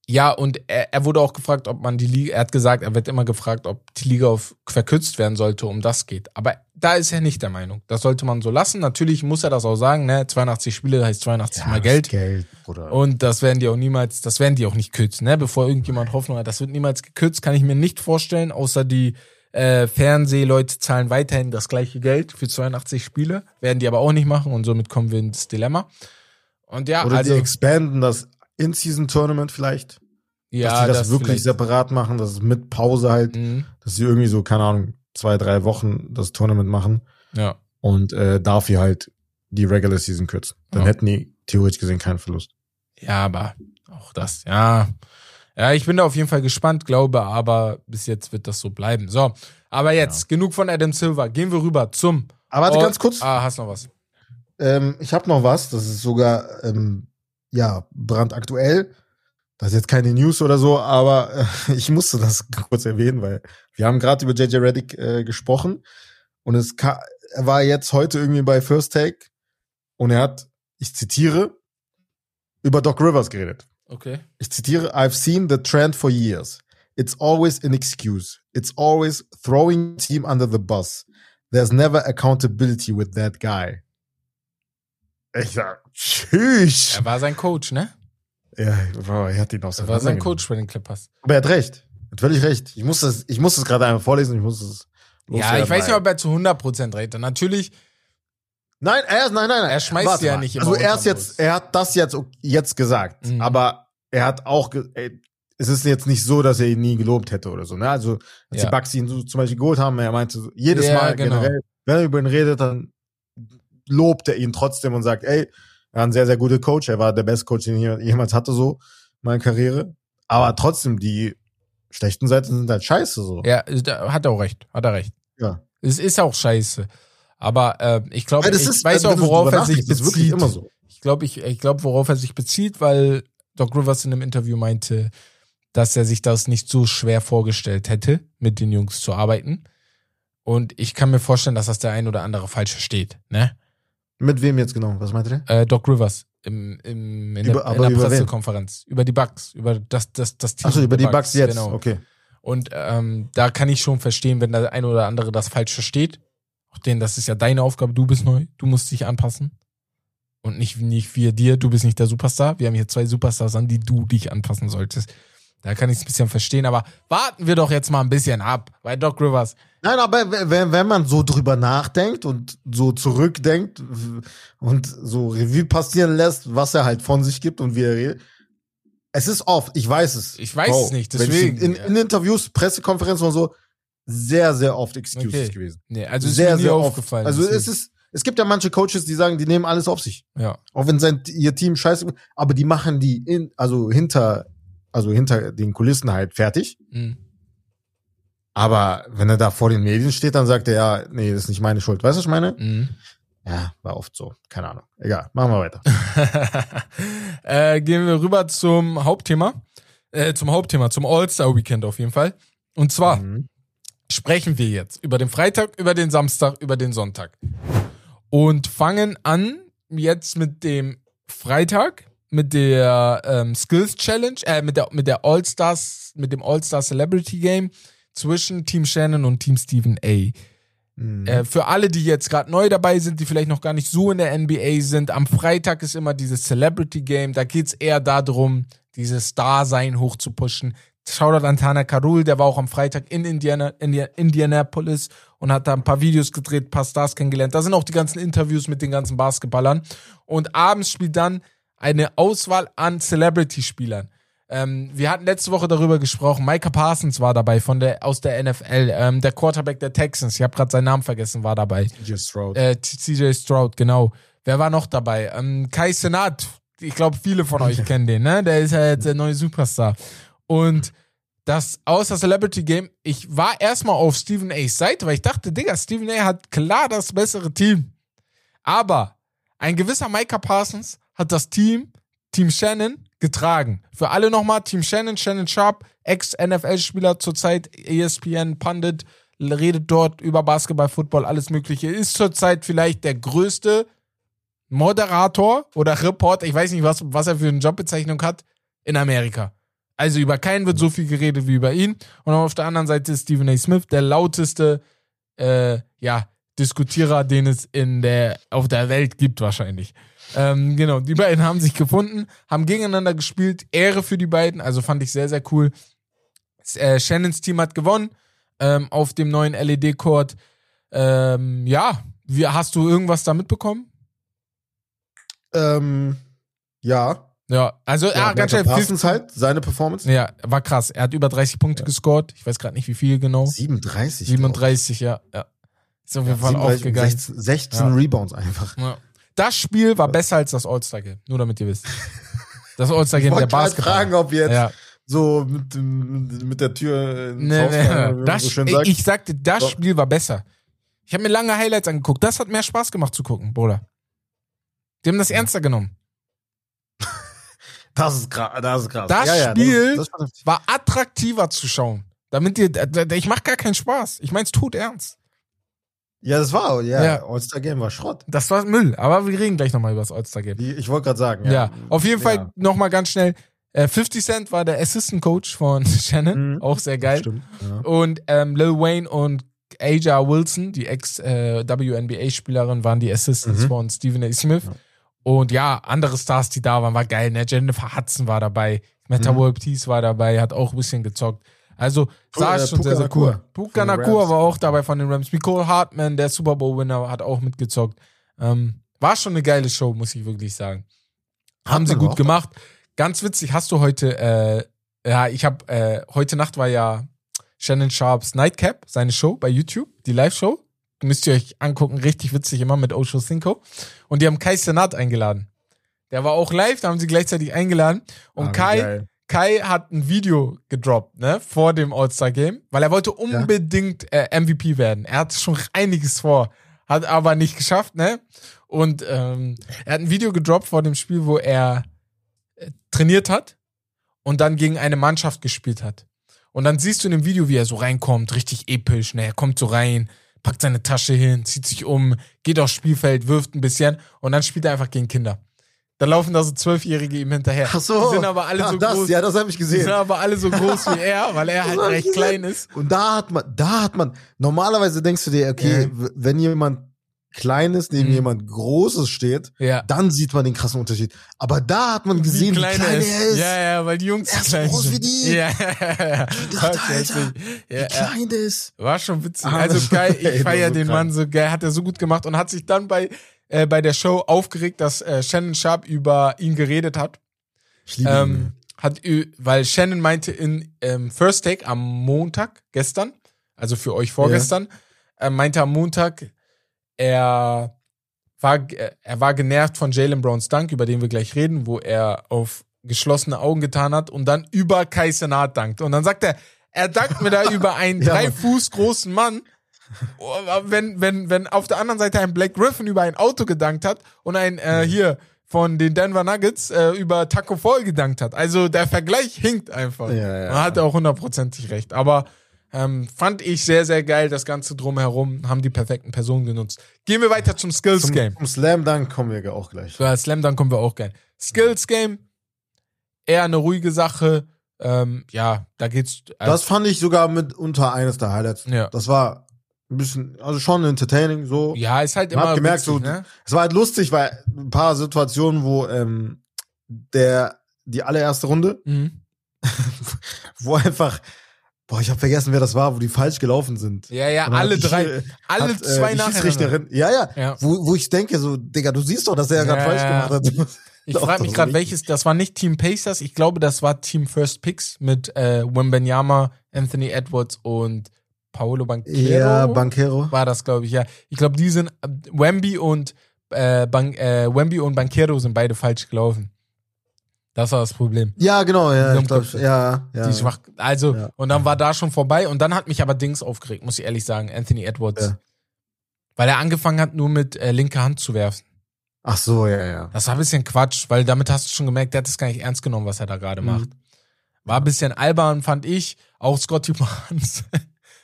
ja, und er, er wurde auch gefragt, ob man die Liga, er hat gesagt, er wird immer gefragt, ob die Liga auf verkürzt werden sollte, um das geht. Aber da ist er nicht der Meinung. Das sollte man so lassen. Natürlich muss er das auch sagen, ne? 82 Spiele heißt 82 ja, mal Geld. Geld und das werden die auch niemals, das werden die auch nicht kürzen, ne? Bevor irgendjemand Hoffnung hat, das wird niemals gekürzt, kann ich mir nicht vorstellen, außer die äh, Fernsehleute zahlen weiterhin das gleiche Geld für 82 Spiele, werden die aber auch nicht machen und somit kommen wir ins Dilemma. Und ja, Oder also, die expanden das In-Season-Tournament vielleicht. Ja, dass die das, das wirklich vielleicht. separat machen, dass es mit Pause halt, mhm. dass sie irgendwie so, keine Ahnung, zwei, drei Wochen das Tournament machen. Ja. Und äh, dafür halt die Regular Season kürzen. Dann ja. hätten die theoretisch gesehen keinen Verlust. Ja, aber auch das, ja. Ja, ich bin da auf jeden Fall gespannt, glaube aber, bis jetzt wird das so bleiben. So, aber jetzt, ja. genug von Adam Silver. Gehen wir rüber zum. Aber warte, ganz kurz. Ah, hast noch was? Ähm, ich habe noch was, das ist sogar, ähm, ja, brandaktuell. das ist jetzt keine News oder so, aber äh, ich musste das kurz erwähnen, weil wir haben gerade über JJ Reddick äh, gesprochen und es er war jetzt heute irgendwie bei First Take und er hat, ich zitiere, über Doc Rivers geredet. Okay. Ich zitiere, I've seen the trend for years. It's always an excuse. It's always throwing team under the bus. There's never accountability with that guy. Ich sag, tschüss. Er war sein Coach, ne? Ja, er hat ihn aus Er war sein Coach bei den Clippers. Aber er hat recht. Hat völlig recht. Ich muss das, ich muss das gerade einmal vorlesen. Ich muss es. Ja, ich weiß nicht, ob er zu 100% redet. Natürlich. Nein, er, nein, nein, nein. Er schmeißt Warte ja mal. nicht immer. Also er ist jetzt, er hat das jetzt, jetzt gesagt. Mhm. Aber er hat auch, ey, es ist jetzt nicht so, dass er ihn nie gelobt hätte oder so. Ne? Also als ja. die Bucks ihn so zum Beispiel geholt haben, er meinte so, jedes ja, Mal genau. generell, wenn er über ihn redet, dann lobt er ihn trotzdem und sagt, ey, er war ein sehr, sehr guter Coach. Er war der beste Coach, den ich jemals hatte, so, meine Karriere. Aber trotzdem, die schlechten Seiten sind halt scheiße, so. Ja, hat er auch recht. Hat er recht. Ja. Es ist auch scheiße. Aber äh, ich glaube, ich ist, weiß auch, worauf er sich bezieht. wirklich immer so. Ich glaube, ich, ich glaube, worauf er sich bezieht, weil Doc Rivers in einem Interview meinte, dass er sich das nicht so schwer vorgestellt hätte, mit den Jungs zu arbeiten. Und ich kann mir vorstellen, dass das der ein oder andere falsch versteht, ne? Mit wem jetzt genau? Was meint ihr? Äh, Doc Rivers im, im, in über, der, in der Pressekonferenz. Wen? Über die Bugs, über das, das, das Team. Achso, über die Bugs, Bugs jetzt, genau. okay. Und ähm, da kann ich schon verstehen, wenn der eine oder andere das falsch versteht. Auch den, das ist ja deine Aufgabe, du bist neu, du musst dich anpassen. Und nicht, nicht wir dir, du bist nicht der Superstar. Wir haben hier zwei Superstars, an die du dich anpassen solltest. Da kann ich es ein bisschen verstehen, aber warten wir doch jetzt mal ein bisschen ab bei Doc Rivers. Nein, aber wenn, wenn man so drüber nachdenkt und so zurückdenkt und so Revue passieren lässt, was er halt von sich gibt und wie er redet, es ist oft, ich weiß es. Ich weiß oh, es nicht, deswegen. In, in, Interviews, Pressekonferenzen und so, sehr, sehr oft Excuses okay. gewesen. Nee, also sehr, ist sehr aufgefallen. Also deswegen. es ist, es gibt ja manche Coaches, die sagen, die nehmen alles auf sich. Ja. Auch wenn sein, ihr Team scheiße, aber die machen die in, also hinter, also hinter den Kulissen halt fertig. Mhm. Aber wenn er da vor den Medien steht, dann sagt er ja, nee, das ist nicht meine Schuld. Weißt du, was ich meine? Mhm. Ja, war oft so. Keine Ahnung. Egal, machen wir weiter. äh, gehen wir rüber zum Hauptthema. Äh, zum Hauptthema, zum All-Star-Weekend auf jeden Fall. Und zwar mhm. Sprechen wir jetzt über den Freitag, über den Samstag, über den Sonntag. Und fangen an jetzt mit dem Freitag, mit der ähm, Skills Challenge, äh, mit der, mit der All-Stars, mit dem All-Star Celebrity Game zwischen Team Shannon und Team Stephen A. Mhm. Äh, für alle, die jetzt gerade neu dabei sind, die vielleicht noch gar nicht so in der NBA sind, am Freitag ist immer dieses Celebrity Game. Da geht's eher darum, dieses Star-Sein hochzupushen. Shoutout an Tana Karul, der war auch am Freitag in Indiana, Indianapolis und hat da ein paar Videos gedreht, ein paar Stars kennengelernt. Da sind auch die ganzen Interviews mit den ganzen Basketballern. Und abends spielt dann eine Auswahl an Celebrity-Spielern. Ähm, wir hatten letzte Woche darüber gesprochen. Micah Parsons war dabei von der aus der NFL. Ähm, der Quarterback der Texans, ich habe gerade seinen Namen vergessen, war dabei. CJ Stroud. Äh, CJ Stroud, genau. Wer war noch dabei? Ähm, Kai Senat. Ich glaube, viele von euch kennen den, ne? Der ist ja jetzt der neue Superstar. Und das außer Celebrity Game, ich war erstmal auf Stephen A's Seite, weil ich dachte, Digga, Stephen A hat klar das bessere Team. Aber ein gewisser Micah Parsons hat das Team, Team Shannon, getragen. Für alle nochmal, Team Shannon, Shannon Sharp, Ex-NFL-Spieler zurzeit, ESPN, Pundit, redet dort über Basketball, Football, alles Mögliche. Ist zurzeit vielleicht der größte Moderator oder Reporter, ich weiß nicht, was, was er für eine Jobbezeichnung hat, in Amerika. Also über keinen wird so viel geredet wie über ihn. Und auf der anderen Seite ist Stephen A. Smith der lauteste, äh, ja, Diskutierer, den es in der, auf der Welt gibt wahrscheinlich. Ähm, genau, die beiden haben sich gefunden, haben gegeneinander gespielt. Ehre für die beiden, also fand ich sehr, sehr cool. Äh, Shannons Team hat gewonnen ähm, auf dem neuen LED-Court. Ähm, ja, wie, hast du irgendwas da mitbekommen? Ähm, ja. Ja, also ja, ganz schnell. Parsons halt, seine Performance. Ja, war krass. Er hat über 30 Punkte ja. gescored. Ich weiß gerade nicht, wie viel genau. 37. 37, ja. ja. Ist auf jeden Fall aufgegangen. 16, 16 ja. Rebounds einfach. Das Spiel war besser als das All-Star-Game. Nur damit ihr wisst. Das All-Star-Game der Basketball. Ich fragen, ob jetzt so mit, mit der Tür nee, nee, das, so schön sagt. Ich sagte, das so. Spiel war besser. Ich habe mir lange Highlights angeguckt. Das hat mehr Spaß gemacht zu gucken, Bruder. Die haben das ernster genommen. Das ist krass. Das, ist krass. das ja, Spiel ja, das, das war attraktiver zu schauen. Damit ihr, ich mach gar keinen Spaß. Ich mein's tot ernst. Ja, das war, ja, ja. All-Star Game war Schrott. Das war Müll, aber wir reden gleich nochmal über das All-Star Game. Ich wollte gerade sagen, ja. Ja, auf jeden Fall ja. nochmal ganz schnell. 50 äh, Cent war der Assistant Coach von Shannon, mhm. auch sehr geil. Stimmt, ja. Und ähm, Lil Wayne und Aja Wilson, die Ex-WNBA-Spielerin, äh, waren die Assistants mhm. von Stephen A. Smith. Ja. Und ja, andere Stars, die da waren, war geil. Ne? Jennifer Hudson war dabei, Meta mhm. World Peace war dabei, hat auch ein bisschen gezockt. Also sah äh, schon Puka sehr, sehr cool. Puka Nakua war auch dabei von den Rams. Nicole Hartman, der Super Bowl-Winner, hat auch mitgezockt. Ähm, war schon eine geile Show, muss ich wirklich sagen. Haben sie gut gemacht. Ganz witzig, hast du heute, äh, ja, ich habe, äh, heute Nacht war ja Shannon Sharps Nightcap, seine Show bei YouTube, die Live-Show. Müsst ihr euch angucken, richtig witzig immer mit Osho Cinco. Und die haben Kai Senat eingeladen. Der war auch live, da haben sie gleichzeitig eingeladen. Und ah, Kai, geil. Kai hat ein Video gedroppt, ne, vor dem All-Star-Game, weil er wollte unbedingt äh, MVP werden. Er hatte schon einiges vor, hat aber nicht geschafft, ne? Und ähm, er hat ein Video gedroppt vor dem Spiel, wo er äh, trainiert hat und dann gegen eine Mannschaft gespielt hat. Und dann siehst du in dem Video, wie er so reinkommt, richtig episch, ne? Er kommt so rein, packt seine Tasche hin, zieht sich um, geht aufs Spielfeld, wirft ein bisschen und dann spielt er einfach gegen Kinder. Dann laufen da so Zwölfjährige ihm hinterher. Ach so. Die sind aber alle ja, so das, groß. Ja, das habe ich gesehen. Die sind aber alle so groß wie er, weil er halt recht klein ist. Und da hat man, da hat man, normalerweise denkst du dir, okay, ja. wenn jemand Kleines neben mhm. jemand Großes steht, ja. dann sieht man den krassen Unterschied. Aber da hat man gesehen, wie klein, wie klein er ist. Ja, ja, weil die Jungs er ist klein groß sind. wie die. Ja, ja, ja. Ich dachte, Alter, ja, wie klein der ist. War schon witzig. Ah, also geil, ich feier den Mann so geil, hat er so gut gemacht und hat sich dann bei äh, bei der Show aufgeregt, dass äh, Shannon Sharp über ihn geredet hat. Ich liebe ähm, ihn. Hat, weil Shannon meinte in ähm, First Take am Montag, gestern, also für euch vorgestern, ja. äh, meinte am Montag, er war, er war genervt von Jalen Browns Dank, über den wir gleich reden, wo er auf geschlossene Augen getan hat und dann über Kai Senat dankt. Und dann sagt er, er dankt mir da über einen ja, drei Fuß großen Mann, wenn, wenn, wenn auf der anderen Seite ein Black Griffin über ein Auto gedankt hat und ein äh, mhm. hier von den Denver Nuggets äh, über Taco Fall gedankt hat. Also der Vergleich hinkt einfach. Ja, ja. Man hat auch hundertprozentig recht. Aber ähm, fand ich sehr, sehr geil, das Ganze drumherum, haben die perfekten Personen genutzt. Gehen wir weiter zum Skills zum, Game. Zum Slam Dunk kommen wir auch gleich. Ja, Slam Dunk kommen wir auch gleich. Skills Game, eher eine ruhige Sache. Ähm, ja, da geht's. Also das fand ich sogar mit unter eines der Highlights. Ja. Das war ein bisschen, also schon entertaining, so. Ja, ist halt immer. Man hat gemerkt, witzig, so, ne? es war halt lustig, weil ein paar Situationen, wo ähm, der, die allererste Runde, mhm. wo einfach, boah, ich habe vergessen, wer das war, wo die falsch gelaufen sind. Ja, ja, alle drei, alle hat, zwei äh, Schiedsrichterin, ja, ja, ja, Wo, wo ich denke, so, Digga, du siehst doch, dass er ja gerade falsch gemacht hat. Ich frage mich gerade, welches, das war nicht Team Pacers, ich glaube, das war Team First Picks mit äh, Wembenyama, Anthony Edwards und Paolo Banquero. Ja, Banquero. War das, glaube ich, ja. Ich glaube, die sind, äh, Wemby und, äh, Ban äh, Wemby und Banquero sind beide falsch gelaufen. Das war das Problem. Ja, genau, ja, ich glaub, ja, ja. Die schwach, also, ja. und dann war da schon vorbei und dann hat mich aber Dings aufgeregt, muss ich ehrlich sagen, Anthony Edwards. Ja. Weil er angefangen hat, nur mit äh, linker Hand zu werfen. Ach so, ja, ja. Das war ein bisschen Quatsch, weil damit hast du schon gemerkt, der hat es gar nicht ernst genommen, was er da gerade mhm. macht. War ein bisschen albern, fand ich. Auch Scotty Barnes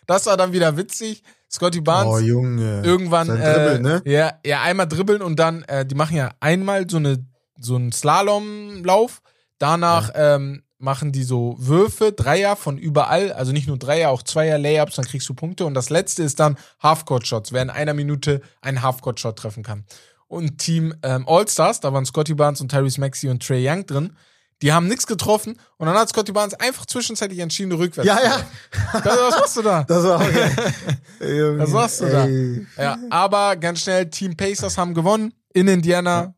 das war dann wieder witzig. Scotty Barnes. Oh, Junge. Irgendwann. Sein äh, Dribbeln, ne? Ja, ja, einmal dribbeln und dann, äh, die machen ja einmal so eine, so einen Slalomlauf. Danach, ja. ähm, machen die so Würfe, Dreier von überall, also nicht nur Dreier, auch Zweier, Layups, dann kriegst du Punkte. Und das letzte ist dann Halfcourt-Shots, wer in einer Minute einen Halfcourt-Shot treffen kann. Und Team ähm, All-Stars, da waren Scotty Barnes und Tyrese Maxey und Trey Young drin. Die haben nichts getroffen und dann hat Scotty Barnes einfach zwischenzeitlich entschieden, rückwärts. Ja, ja. Das, was machst du da? Das war okay. was machst du da? Ja, aber ganz schnell, Team Pacers haben gewonnen in Indiana.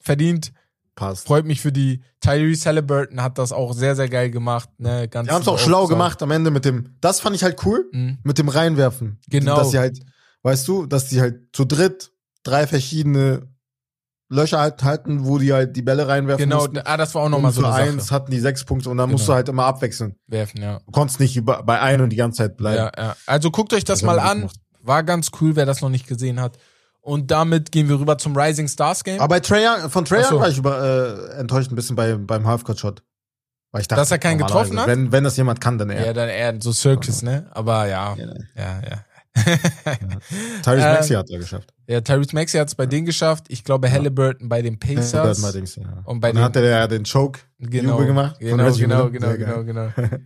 Verdient. Passt. Freut mich für die. Tyrese Halliburton hat das auch sehr, sehr geil gemacht. Ne, ganz die haben es auch schlau gemacht am Ende mit dem, das fand ich halt cool, mhm. mit dem Reinwerfen. Genau. Dass sie halt, weißt du, dass die halt zu dritt drei verschiedene Löcher halt halten, wo die halt die Bälle reinwerfen Genau, mussten. ah, das war auch nochmal so eine Sache. eins hatten die sechs Punkte und dann genau. musst du halt immer abwechseln. Werfen, ja. Du konntest nicht über, bei einem und die ganze Zeit bleiben. Ja, ja. Also guckt euch das, das mal an. War ganz cool, wer das noch nicht gesehen hat. Und damit gehen wir rüber zum Rising Stars Game. Aber bei Trey Young, von Trey Young so. war ich über, äh, enttäuscht ein bisschen bei, beim Halfcourt-Shot. Weil ich dachte, dass er keinen getroffen hat? Wenn, wenn das jemand kann, dann er. Ja, dann er, so Circus, ne? Aber ja, ja, ja. ja. Tyrese ähm, Maxey hat es geschafft. Ja, Tyrese Maxey hat es bei denen geschafft. Ich glaube, Halliburton bei den Pacers. Halliburton bei Dings, ja. Und bei dann hat er ja den Choke genau, gemacht. Genau, genau, genau, genau, genau, genau.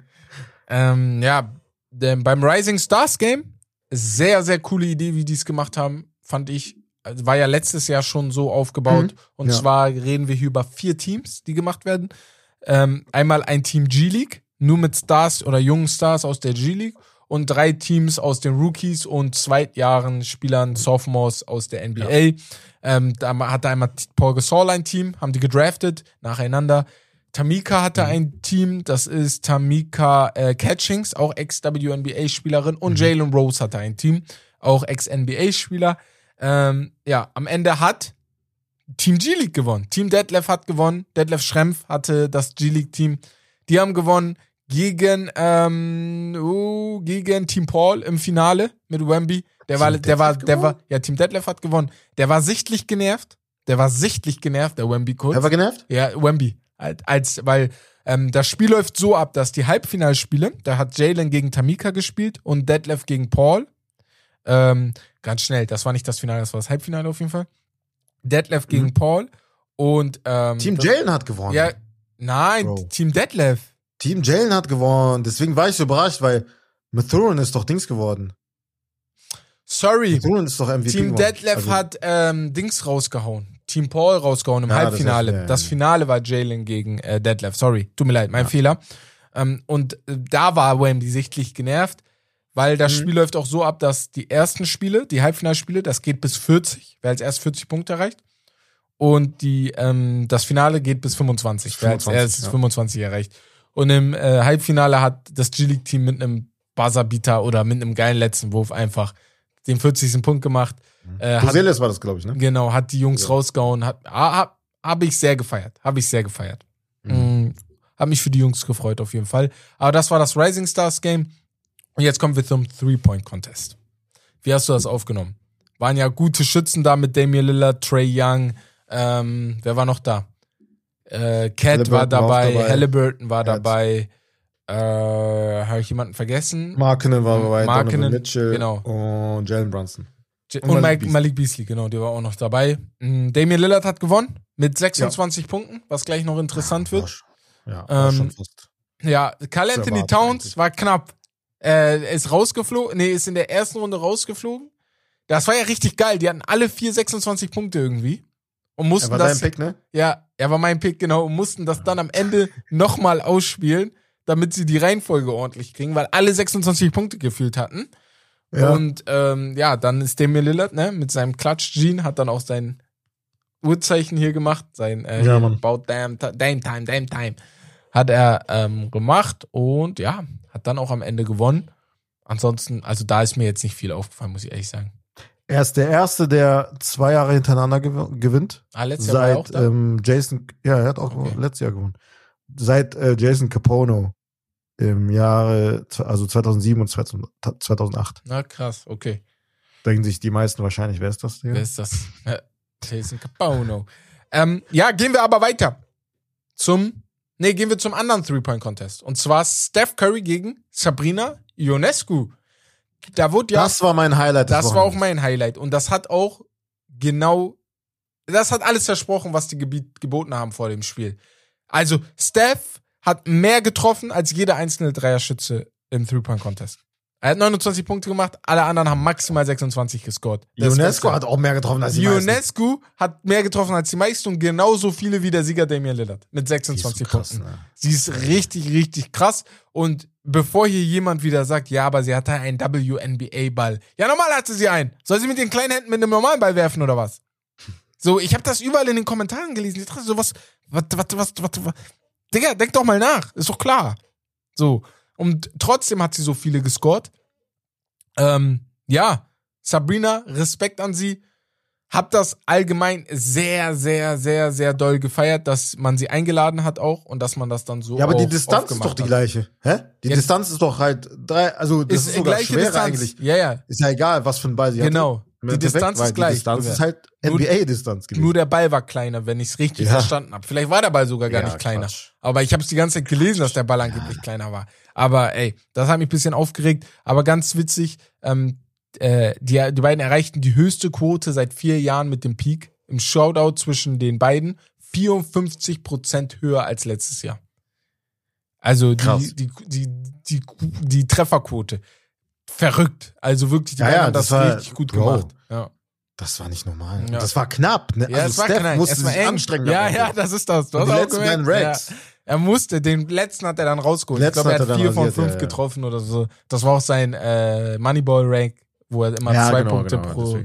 ähm, ja, denn beim Rising Stars Game, sehr, sehr coole Idee, wie die es gemacht haben, fand ich. Also war ja letztes Jahr schon so aufgebaut. Mhm, und ja. zwar reden wir hier über vier Teams, die gemacht werden. Ähm, einmal ein Team G-League, nur mit Stars oder jungen Stars aus der G-League und drei Teams aus den Rookies und Zweitjahren Spielern, Sophomores aus der NBA. Ja. Ähm, da hatte einmal Paul Gasol ein Team, haben die gedraftet nacheinander. Tamika hatte mhm. ein Team, das ist Tamika äh, Catchings, auch Ex-WNBA-Spielerin. Und mhm. Jalen Rose hatte ein Team, auch Ex-NBA-Spieler. Ähm, ja, am Ende hat Team G-League gewonnen. Team Detlef hat gewonnen. Detlef Schrempf hatte das G-League-Team. Die haben gewonnen gegen, ähm, uh, gegen Team Paul im Finale mit Wemby. Der war, der war, der war, ja, Team Detlef hat gewonnen. Der war sichtlich genervt. Der war sichtlich genervt, der Wemby-Coach. Der war genervt? Ja, Wemby als, weil ähm, das Spiel läuft so ab, dass die Halbfinalspiele, da hat Jalen gegen Tamika gespielt und Detlef gegen Paul. Ähm, ganz schnell, das war nicht das Finale, das war das Halbfinale auf jeden Fall. Detlef gegen mhm. Paul und ähm, Team Jalen hat gewonnen. Ja, nein, Bro. Team Detlef. Team Jalen hat gewonnen. Deswegen war ich so überrascht, weil Mathurin ist doch Dings geworden. Sorry. Mathurin ist doch MVP Team Detlef also, hat ähm, Dings rausgehauen. Team Paul rausgehauen im ja, Halbfinale. Das, heißt, ja, das, Finale war Jalen gegen äh, Detlef. Sorry, tut mir leid, mein Fehler. Ähm, und äh, da war Wemby sichtlich genervt, weil das mhm. Spiel läuft auch so ab, dass die ersten Spiele, die Halbfinalspiele, das geht bis 40, wer als erst 40 Punkte erreicht. Und die, ähm, das Finale geht bis 25, 25 wer als erst 25 erreicht. Und im äh, Halbfinale hat das G-League-Team mit einem Buzzerbeater oder mit einem geilen letzten Wurf einfach den 40. Punkt gemacht. Mhm. Äh, Buselis war das, glaube ich, ne? Genau, hat die Jungs ja. rausgehauen. Hat, hab, hab ich sehr gefeiert. Habe ich sehr gefeiert. Mhm. Mhm. Hab mich für die Jungs gefreut, auf jeden Fall. Aber das war das Rising Stars Game. Und jetzt kommen wir zum Three-Point-Contest. Wie hast du das aufgenommen? Waren ja gute Schützen da mit Damian Lillard, Trey Young. Ähm, wer war noch da? Äh, Cat war dabei, war dabei, Halliburton war dabei. Äh, Habe ich jemanden vergessen? Markinen war dabei, Markinen, Mitchell genau. und Jalen Brunson. Und, und Malik, Beasley. Malik Beasley, genau, der war auch noch dabei. Mhm, Damian Lillard hat gewonnen mit 26 ja. Punkten, was gleich noch interessant ja, wird. Ja, war ähm, schon fast. Ja, Carl Anthony Towns war knapp. Äh, ist rausgeflogen, nee, ist in der ersten Runde rausgeflogen. Das war ja richtig geil. Die hatten alle vier 26 Punkte irgendwie. Und mussten er war das. Pick, ne? Ja, er war mein Pick, genau. Und mussten das dann am Ende nochmal ausspielen, damit sie die Reihenfolge ordentlich kriegen, weil alle 26 Punkte gefühlt hatten. Ja. Und ähm, ja, dann ist Damian Lillard, ne, mit seinem Klatsch-Jean, hat dann auch sein Uhrzeichen hier gemacht, sein äh, ja. About damn, damn Time, Damn Time, hat er ähm, gemacht und ja, hat dann auch am Ende gewonnen. Ansonsten, also da ist mir jetzt nicht viel aufgefallen, muss ich ehrlich sagen. Er ist der Erste, der zwei Jahre hintereinander gewinnt. Ah, letztes Jahr Seit, auch da? Ähm, Jason, ja, er hat auch okay. letztes Jahr gewonnen. Seit äh, Jason Capono im Jahre, also 2007 und 2008. Na krass, okay. Denken sich die meisten wahrscheinlich, wer ist das? Hier? Wer ist das? Jason Capono. Ähm, ja, gehen wir aber weiter zum, nee, gehen wir zum anderen Three-Point-Contest. Und zwar Steph Curry gegen Sabrina Ionescu. Da wurde ja. Das war mein Highlight. Das war auch mein Highlight. Und das hat auch genau, das hat alles versprochen, was die geboten haben vor dem Spiel. Also, Steph hat mehr getroffen als jeder einzelne Dreierschütze im Three-Point-Contest. Er hat 29 Punkte gemacht, alle anderen haben maximal 26 gescored. UNESCO hat auch mehr getroffen als die meisten. UNESCO hat mehr getroffen als die meisten und genauso viele wie der Sieger Damian Lillard mit 26 krass, Punkten. Ne? Sie ist richtig, richtig krass. Und bevor hier jemand wieder sagt, ja, aber sie hatte einen WNBA-Ball. Ja, normal hatte sie einen. Soll sie mit den kleinen Händen mit einem normalen Ball werfen oder was? So, ich habe das überall in den Kommentaren gelesen. Ich dachte so, was, was, was, was, was, was, Digga, denk doch mal nach. Ist doch klar. So. Und trotzdem hat sie so viele gescored. Ähm, ja, Sabrina, Respekt an sie. Hab das allgemein sehr, sehr, sehr, sehr doll gefeiert, dass man sie eingeladen hat auch und dass man das dann so. Ja, aber die Distanz ist doch die gleiche. Hä? Die ja. Distanz ist doch halt drei, also das ist, ist sogar schwerer Distanz. eigentlich. Ja, ja. Ist ja egal, was für ein Ball sie hat. Genau. Die Distanz ist gleich. Die Distanz ist halt NBA-Distanz gewesen. Nur der Ball war kleiner, wenn ich es richtig ja. verstanden habe. Vielleicht war der Ball sogar gar ja, nicht kleiner. Quatsch. Aber ich habe es die ganze Zeit gelesen, dass der Ball angeblich ja. kleiner war. Aber ey, das hat mich ein bisschen aufgeregt. Aber ganz witzig, ähm, äh, die, die beiden erreichten die höchste Quote seit vier Jahren mit dem Peak. Im Shoutout zwischen den beiden 54 Prozent höher als letztes Jahr. Also die, die, die, die, die Trefferquote. Verrückt. Also wirklich, die ja, haben das, das richtig gut Bro. gemacht. Ja. Das war nicht normal. Ja. Das war knapp. Ne? Ja, also Steph war knapp. musste es war sich eng. anstrengen. Ja, ja, das ist das. Du hast auch gemerkt. Ja. Er musste, den letzten hat er dann rausgeholt. Letzten ich glaube, er hat vier von fünf ja, getroffen oder so. Das war auch sein äh, Moneyball-Rank, wo er immer zwei genau, Punkte genau, pro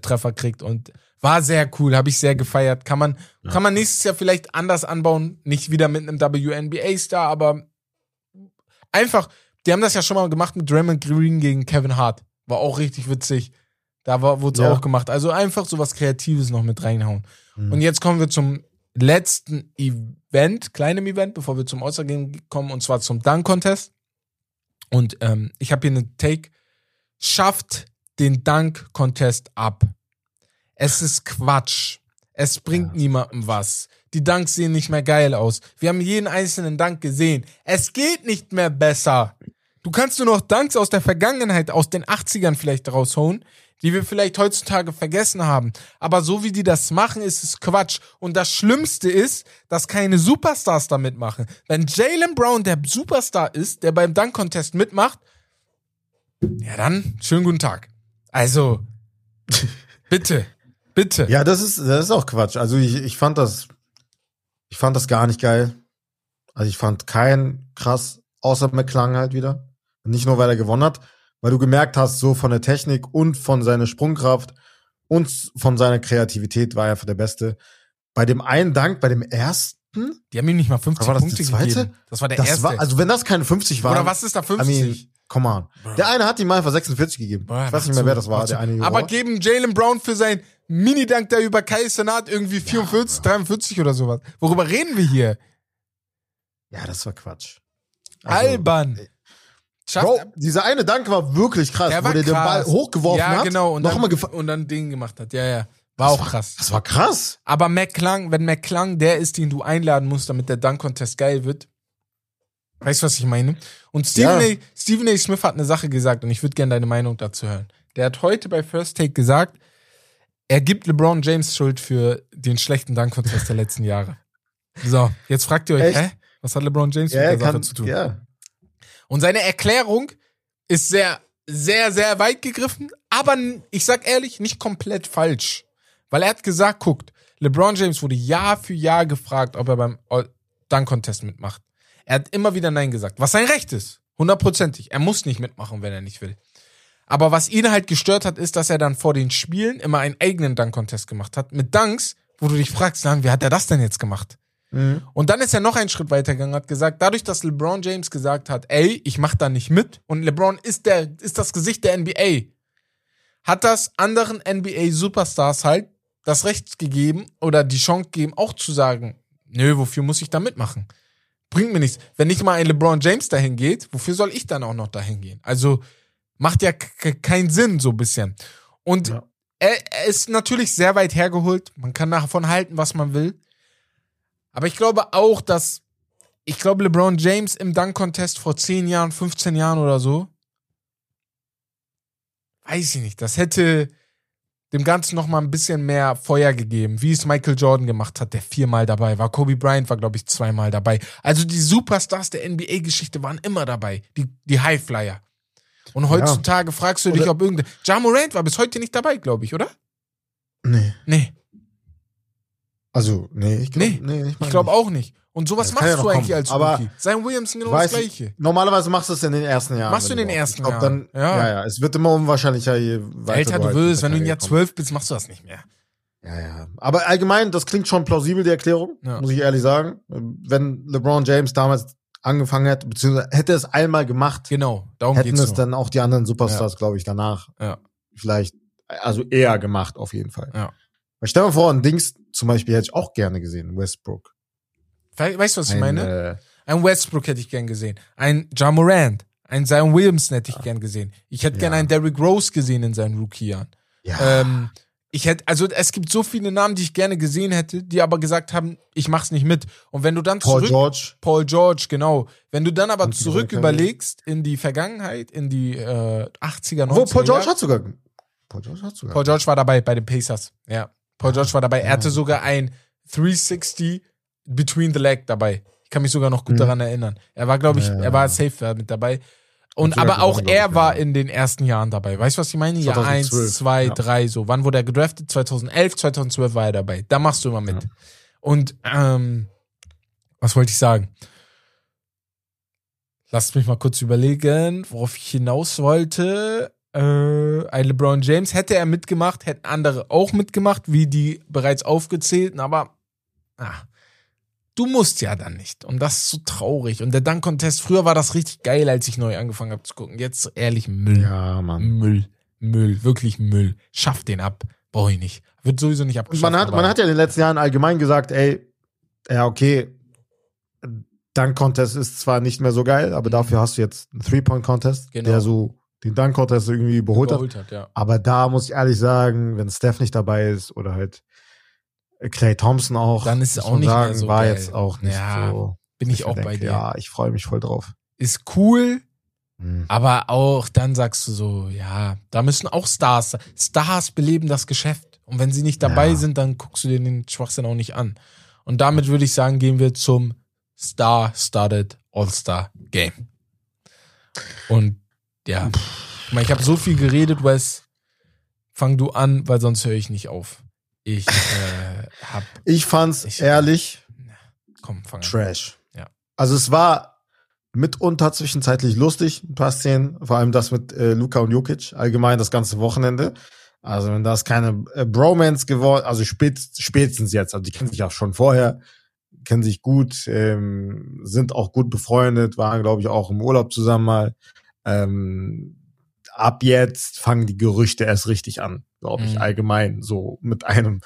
Treffer kriegt. Und war sehr cool, habe ich sehr gefeiert. Kann man, ja. kann man nächstes Jahr vielleicht anders anbauen, nicht wieder mit einem WNBA-Star, aber einfach, die haben das ja schon mal gemacht mit Draymond Green gegen Kevin Hart. War auch richtig witzig. Da wurde es ja. auch gemacht. Also einfach so was Kreatives noch mit reinhauen. Mhm. Und jetzt kommen wir zum letzten Event, kleinem Event, bevor wir zum Außergehen kommen, und zwar zum Dunk-Contest. Und ähm, ich habe hier einen Take. Schafft den Dunk-Contest ab. Es ist Quatsch. Es bringt ja. niemandem was. Die Dunks sehen nicht mehr geil aus. Wir haben jeden einzelnen Dank gesehen. Es geht nicht mehr besser. Du kannst nur noch Dunks aus der Vergangenheit, aus den 80ern vielleicht rausholen, die wir vielleicht heutzutage vergessen haben. Aber so wie die das machen, ist es Quatsch. Und das Schlimmste ist, dass keine Superstars da mitmachen. Wenn Jalen Brown der Superstar ist, der beim Dunk-Contest mitmacht, ja dann, schönen guten Tag. Also, bitte. Bitte. Ja, das ist, das ist auch Quatsch. Also ich, ich fand das, ich fand das gar nicht geil. Also ich fand keinen krass, außer McClung halt wieder. Nicht nur, weil er gewonnen hat, weil du gemerkt hast, so von der Technik und von seiner Sprungkraft und von seiner Kreativität war er für der Beste. Bei dem einen Dank, bei dem ersten, die haben ihm nicht mal 50 war das Punkte gegeben. Das war der das erste. War, also wenn das keine 50 war. Oder was ist da 50? I mean, come on. Der eine hat ihm mal einfach 46 gegeben. Boah, ich weiß nicht mehr, wer das war. Der eine Aber geben Jalen Brown für sein Mini-Dank da über Kai Senat irgendwie 44, ja, 43 oder sowas. Worüber reden wir hier? Ja, das war Quatsch. Also, Albern. Bro, dieser eine Dank war wirklich krass, der wo der den Ball hochgeworfen ja, hat. Genau. Und, noch dann, und dann Ding gemacht hat. Ja, ja. War das auch war, krass. Das war krass. Aber McClung, wenn McClung der ist, den du einladen musst, damit der Dunk-Contest geil wird. Weißt du, was ich meine? Und Stephen, ja. A, Stephen A. Smith hat eine Sache gesagt und ich würde gerne deine Meinung dazu hören. Der hat heute bei First Take gesagt, er gibt LeBron James Schuld für den schlechten Dunk-Contest der letzten Jahre. So, jetzt fragt ihr euch, Echt? hä? Was hat LeBron James ja, mit der Sache zu tun? Ja. Und seine Erklärung ist sehr, sehr, sehr weit gegriffen, aber ich sag ehrlich, nicht komplett falsch. Weil er hat gesagt, guckt, LeBron James wurde Jahr für Jahr gefragt, ob er beim Dunk-Contest mitmacht. Er hat immer wieder Nein gesagt, was sein Recht ist. Hundertprozentig. Er muss nicht mitmachen, wenn er nicht will. Aber was ihn halt gestört hat, ist, dass er dann vor den Spielen immer einen eigenen Dunk-Contest gemacht hat. Mit Dunks, wo du dich fragst, wie hat er das denn jetzt gemacht? Mhm. Und dann ist er noch einen Schritt weitergegangen, hat gesagt, dadurch, dass LeBron James gesagt hat, ey, ich mach da nicht mit und LeBron ist der, ist das Gesicht der NBA, hat das anderen NBA-Superstars halt das Recht gegeben oder die Chance gegeben, auch zu sagen, nö, wofür muss ich da mitmachen? Bringt mir nichts. Wenn nicht mal ein LeBron James dahin geht, wofür soll ich dann auch noch dahin gehen? Also, Macht ja keinen Sinn, so ein bisschen. Und ja. er, er, ist natürlich sehr weit hergeholt. Man kann davon halten, was man will. Aber ich glaube auch, dass, ich glaube, LeBron James im Dunk-Contest vor 10 Jahren, 15 Jahren oder so, weiß ich nicht, das hätte dem Ganzen noch mal ein bisschen mehr Feuer gegeben, wie es Michael Jordan gemacht hat, der viermal dabei war. Kobe Bryant war, glaube ich, zweimal dabei. Also die Superstars der NBA-Geschichte waren immer dabei, die, die Highflyer. Und heutzutage ja. fragst du dich, ob irgendein. Ja Morant war bis heute nicht dabei, glaube ich, oder? Nee. Nee. Also, nee, ich glaube nee, nee, ich, mein ich glaube auch nicht. Und sowas ja, machst ja du eigentlich kommen. als Rookie. Sein Williamson genau das Gleiche. Normalerweise machst du es in den ersten Jahren. Machst du in den ersten glaub, Jahren. Dann, ja. ja, ja. Es wird immer unwahrscheinlicher, je weiter Älter du, halt wirst, wenn du in Jahr zwölf bist, machst du das nicht mehr. Ja, ja. Aber allgemein, das klingt schon plausibel, die Erklärung, ja. muss ich ehrlich sagen. Wenn LeBron James damals angefangen hat, beziehungsweise hätte es einmal gemacht. Genau, darum hätten es nur. dann auch die anderen Superstars, ja. glaube ich, danach ja. vielleicht, also eher gemacht, auf jeden Fall. Ja. Weil stell dir vor, ein Dings zum Beispiel hätte ich auch gerne gesehen, Westbrook. Weißt du, was ich ein, meine? Äh, ein Westbrook hätte ich gern gesehen. Ein John Morant. Ein Zion Williamson hätte ich gern gesehen. Ich hätte ja. gern einen Derrick Rose gesehen in seinen Rookie-Jahren. Ja. Ähm, ich hätte, also es gibt so viele Namen, die ich gerne gesehen hätte, die aber gesagt haben, ich mach's nicht mit. Und wenn du dann Paul zurück, George. Paul George, genau. Wenn du dann aber Und zurück überlegst in die Vergangenheit, in die äh, 80er, 90er. Wo Paul George hat sogar. Paul George hat sogar. Paul George war dabei bei den Pacers. Ja. Paul George war dabei. Er hatte sogar ein 360 Between the Leg dabei. Ich kann mich sogar noch gut mhm. daran erinnern. Er war, glaube ich, ja. er war safe mit dabei. Und aber auch er war in den ersten Jahren dabei. Weißt du, was ich meine? Ja, eins, zwei, ja. drei, so. Wann wurde er gedraftet? 2011, 2012 war er dabei. Da machst du immer mit. Ja. Und ähm, was wollte ich sagen? Lasst mich mal kurz überlegen, worauf ich hinaus wollte. Äh, ein LeBron James hätte er mitgemacht, hätten andere auch mitgemacht, wie die bereits aufgezählten, aber ah, du musst ja dann nicht. Und das ist so traurig. Und der Dunk-Contest, früher war das richtig geil, als ich neu angefangen habe zu gucken. Jetzt ehrlich Müll. Ja, Mann. Müll. Müll. Wirklich Müll. Schaff den ab. Brauche ich nicht. Wird sowieso nicht abgeschafft. Man hat, man hat ja in den letzten Jahren allgemein gesagt, ey, ja, okay, Dunk-Contest ist zwar nicht mehr so geil, aber dafür hast du jetzt einen Three-Point-Contest, genau. der so den Dunk-Contest irgendwie überholt, überholt hat. hat ja. Aber da muss ich ehrlich sagen, wenn Steph nicht dabei ist oder halt Clay Thompson auch. Dann ist es auch nicht sagen, mehr so war geil. jetzt auch nicht ja, so. Bin ich auch denke, bei dir. Ja, ich freue mich voll drauf. Ist cool, hm. aber auch dann sagst du so, ja, da müssen auch Stars. Stars beleben das Geschäft. Und wenn sie nicht dabei ja. sind, dann guckst du dir den Schwachsinn auch nicht an. Und damit würde ich sagen, gehen wir zum Star-Started All-Star Game. Und ja, ich habe so viel geredet, Wes. Fang du an, weil sonst höre ich nicht auf. Ich äh, hab. Ich fand's ich, ehrlich. Komm, fang an. Trash. Ja. Also es war mitunter zwischenzeitlich lustig, ein paar Szenen, vor allem das mit äh, Luca und Jokic, allgemein das ganze Wochenende. Also wenn das keine äh, Bromance geworden, also spät, spätestens jetzt, also die kennen sich auch schon vorher, kennen sich gut, ähm, sind auch gut befreundet, waren glaube ich auch im Urlaub zusammen mal. Ähm, ab jetzt fangen die Gerüchte erst richtig an, glaube ich, mhm. allgemein, so mit einem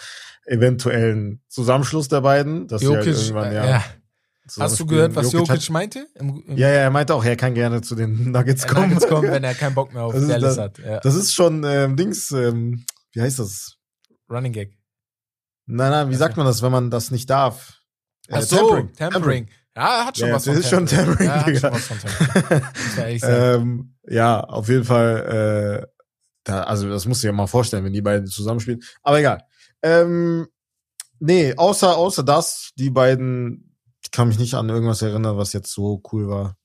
eventuellen Zusammenschluss der beiden. Dass Jokic, halt irgendwann, ja, ja. Hast du gehört, was Jokic, Jokic meinte? Im, im ja, ja, er meinte auch, er kann gerne zu den Nuggets kommen. Nuggets kommen, wenn er keinen Bock mehr auf das Dallas das, hat. Ja. Das ist schon ähm, Dings, ähm, wie heißt das? Running Gag. Nein, nein, wie sagt man das, wenn man das nicht darf? Ach äh, so, Tampering. Tampering. Ja, hat schon ja, was von ist schon Tampering, ja, hat schon was von Tampering. ähm, ja, auf jeden Fall, äh, da, also das musst du dir mal vorstellen, wenn die beiden zusammenspielen. Aber egal. Ähm, nee, außer, außer das, die beiden, ich kann mich nicht an irgendwas erinnern, was jetzt so cool war.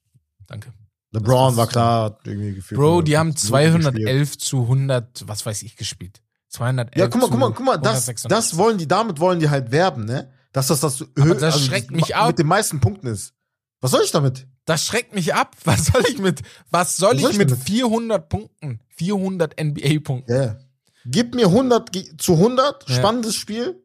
Danke. LeBron war klar, hat irgendwie gefühlt. Bro, die haben 211 zu 100, was weiß ich, gespielt. 211 Ja, guck mal, guck mal, guck mal, das, das wollen die, damit wollen die halt werben, ne? Dass das das, Aber das also schreckt mich ab. mit den meisten Punkten ist. Was soll ich damit? Das schreckt mich ab. Was soll ich mit, was soll, was ich, soll ich mit 400 Punkten? 400 NBA-Punkten. Yeah. Gib mir 100 zu 100, ja. spannendes Spiel.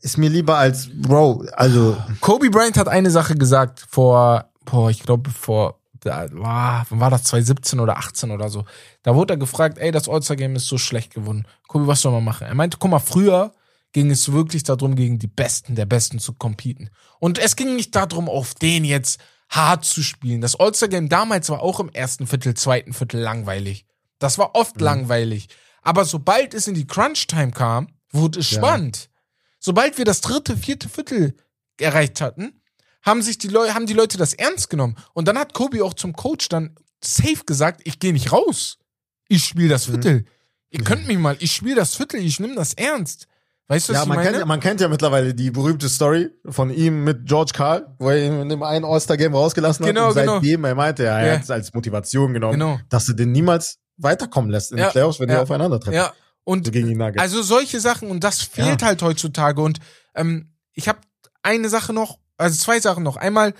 Ist mir lieber als, Bro, also. Kobe Bryant hat eine Sache gesagt vor, boah, ich glaube vor, da, war, war das 2017 oder 18 oder so. Da wurde er gefragt, ey, das All-Star-Game ist so schlecht gewonnen. Kobe, was soll man machen? Er meinte, guck mal, früher ging es wirklich darum, gegen die Besten der Besten zu competen. Und es ging nicht darum, auf den jetzt hart zu spielen. Das All-Star-Game damals war auch im ersten Viertel, zweiten Viertel langweilig. Das war oft mhm. langweilig. Aber sobald es in die Crunch-Time kam, wurde es ja. spannend. Sobald wir das dritte, vierte Viertel erreicht hatten, haben sich die Leute, haben die Leute das ernst genommen. Und dann hat Kobe auch zum Coach dann safe gesagt, ich gehe nicht raus. Ich spiele das mhm. Viertel. Mhm. Ihr könnt mich mal, ich spiele das Viertel, ich nehme das ernst. Weißt du, was ja, ich man meine? Kennt, man kennt ja mittlerweile die berühmte Story von ihm mit George Carl, wo er ihn in dem einen All-Star-Game rausgelassen genau, hat. Und genau. seitdem, er meinte, er ja. hat es als Motivation genommen, genau. dass er den niemals weiterkommen lässt in ja. den Playoffs, wenn ja. die aufeinandertreffen. Ja. Und so gegen die Nuggets. also solche Sachen und das fehlt ja. halt heutzutage. Und ähm, ich habe eine Sache noch, also zwei Sachen noch. Einmal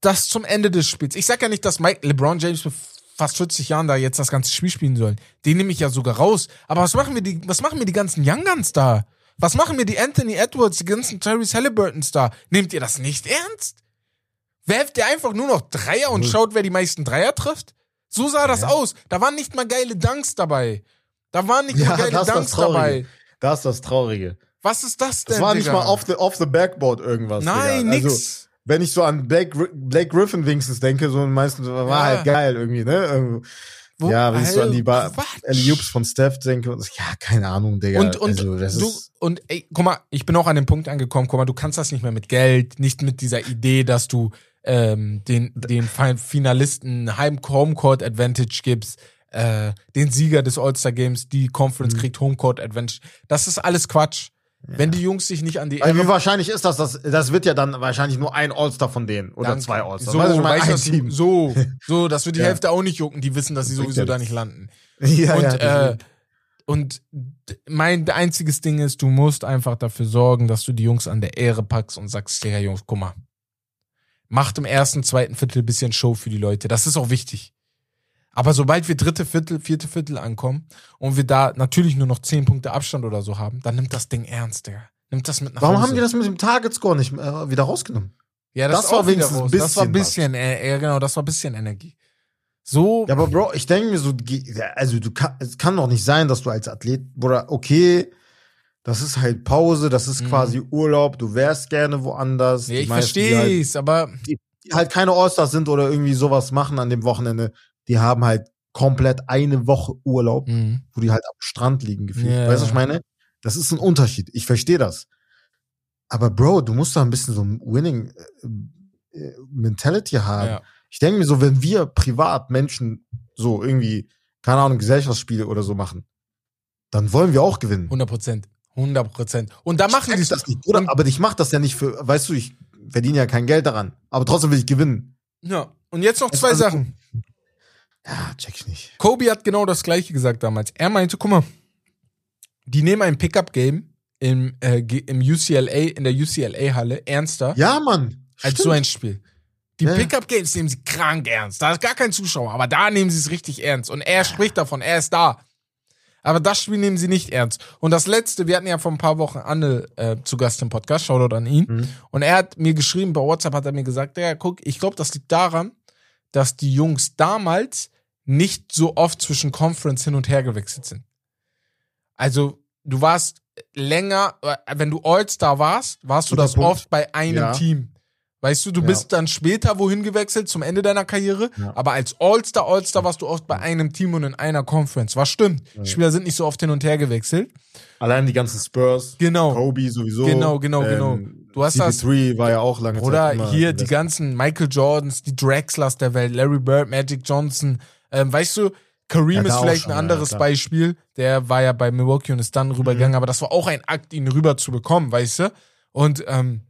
das zum Ende des Spiels. Ich sag ja nicht, dass Mike LeBron James fast 40 Jahren da jetzt das ganze Spiel spielen sollen. Den nehme ich ja sogar raus. Aber was machen wir die, was machen wir die ganzen Young Guns da? Was machen wir die Anthony Edwards, die ganzen Terry Halliburtons da? Nehmt ihr das nicht ernst? Werft ihr einfach nur noch Dreier und schaut, wer die meisten Dreier trifft? So sah das ja. aus. Da waren nicht mal geile Dunks dabei. Da waren nicht ja, mal geile Dunks dabei. Das ist das Traurige. Was ist das denn? Das war nicht Digga? mal off the, off the backboard irgendwas. Nein, Digga. Also, nix wenn ich so an Blake, Blake Griffin wenigstens denke, so meistens war ja. halt geil irgendwie, ne? Wo, ja, wenn ich so an die Eliups von Steph denke, ja, keine Ahnung, Digga. Und, und, also, du, und ey, guck mal, ich bin auch an den Punkt angekommen, guck mal, du kannst das nicht mehr mit Geld, nicht mit dieser Idee, dass du ähm, den, den Finalisten Heim-Homecourt Advantage gibst, äh, den Sieger des All-Star Games, die Conference mhm. kriegt Homecourt Advantage. Das ist alles Quatsch. Ja. Wenn die Jungs sich nicht an die. Also wie wahrscheinlich ist das, das? Das wird ja dann wahrscheinlich nur ein All-Star von denen oder dann, zwei All-Stars. So, weißt du, weißt, Team. so, so, das wird die ja. Hälfte auch nicht jucken. Die wissen, dass sie sowieso da nicht landen. Ja, und, ja, äh, und mein einziges Ding ist, du musst einfach dafür sorgen, dass du die Jungs an der Ehre packst und sagst, ja Jungs, guck mal, macht im ersten, zweiten Viertel ein bisschen Show für die Leute. Das ist auch wichtig. Aber sobald wir dritte Viertel, vierte Viertel ankommen und wir da natürlich nur noch zehn Punkte Abstand oder so haben, dann nimmt das Ding ernst, Digga. Nimmt das mit nach Warum Hause. haben die das mit dem Target Score nicht äh, wieder rausgenommen? Ja, das, das war wenigstens ein bisschen. Das war ein bisschen, äh, ja genau, das war ein bisschen Energie. So. Ja, aber Bro, ich denke mir so, also du kann, es kann doch nicht sein, dass du als Athlet, oder okay, das ist halt Pause, das ist mhm. quasi Urlaub, du wärst gerne woanders. Ja, ich verstehe es, halt, aber. Die, die halt keine Allstars sind oder irgendwie sowas machen an dem Wochenende, die haben halt komplett eine Woche Urlaub, mhm. wo die halt am Strand liegen gefühlt. Yeah. Weißt du, was ich meine? Das ist ein Unterschied. Ich verstehe das. Aber Bro, du musst da ein bisschen so ein Winning äh, äh, Mentality haben. Ja. Ich denke mir so, wenn wir privat Menschen so irgendwie, keine Ahnung, Gesellschaftsspiele oder so machen, dann wollen wir auch gewinnen. 100 Prozent. 100 Prozent. Und da machen die das nicht. Oder? Aber ich mache das ja nicht für, weißt du, ich verdiene ja kein Geld daran. Aber trotzdem will ich gewinnen. Ja. Und jetzt noch zwei also, Sachen. Ja, check ich nicht. Kobe hat genau das gleiche gesagt damals. Er meinte, guck mal, die nehmen ein Pickup-Game im, äh, im UCLA, in der UCLA-Halle ernster. Ja, Mann. Als so ein Spiel. Die ja. Pickup-Games nehmen sie krank ernst. Da ist gar kein Zuschauer, aber da nehmen sie es richtig ernst. Und er spricht davon, er ist da. Aber das Spiel nehmen sie nicht ernst. Und das letzte, wir hatten ja vor ein paar Wochen Anne äh, zu Gast im Podcast, Shoutout an ihn. Mhm. Und er hat mir geschrieben, bei WhatsApp hat er mir gesagt, ja, guck, ich glaube, das liegt daran, dass die Jungs damals nicht so oft zwischen Conference hin und her gewechselt sind. Also, du warst länger, äh, wenn du All-Star warst, warst du das Punkt. oft bei einem ja. Team. Weißt du, du ja. bist dann später wohin gewechselt zum Ende deiner Karriere, ja. aber als All-Star, All-Star warst du oft bei einem Team und in einer Conference. Was stimmt? Ja. Spieler sind nicht so oft hin und her gewechselt. Allein die ganzen Spurs. Genau. Kobe sowieso. Genau, genau, genau. Ähm, du hast CP3 das. war ja auch lange Oder Zeit. Oder hier die ganzen Michael Jordans, die Drexlers der Welt, Larry Bird, Magic Johnson. Ähm, weißt du, Kareem ist vielleicht schon, ein anderes Beispiel. Der war ja bei Milwaukee und ist dann rübergegangen, mhm. aber das war auch ein Akt, ihn rüber zu bekommen, weißt du? Und ähm,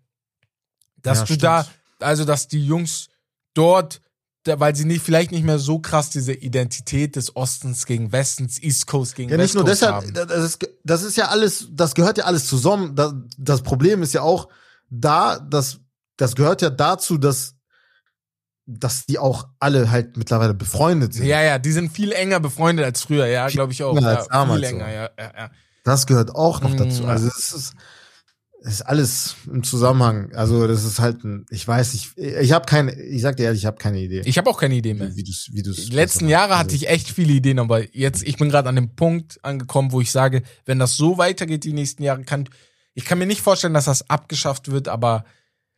dass ja, du stimmt. da, also dass die Jungs dort, weil sie nicht, vielleicht nicht mehr so krass diese Identität des Ostens gegen Westens, East Coast gegen ja, West Coast nicht nur deshalb, Das, ist, das ist ja alles, das gehört ja alles zusammen. Das, das Problem ist ja auch da, dass das gehört ja dazu, dass dass die auch alle halt mittlerweile befreundet sind. Ja, ja, die sind viel enger befreundet als früher, ja, glaube ich auch. Ja, als damals viel länger, so. ja, ja, ja. Das gehört auch noch dazu. Also es ist, ist alles im Zusammenhang. Also das ist halt ein, ich weiß nicht, ich habe keine, ich sag dir ehrlich, ich habe keine Idee. Ich habe auch keine Idee mehr. Wie, wie du's, wie du's Die letzten Jahre hatte ich echt viele Ideen, aber jetzt, ich bin gerade an dem Punkt angekommen, wo ich sage, wenn das so weitergeht die nächsten Jahre, kann ich kann mir nicht vorstellen, dass das abgeschafft wird, aber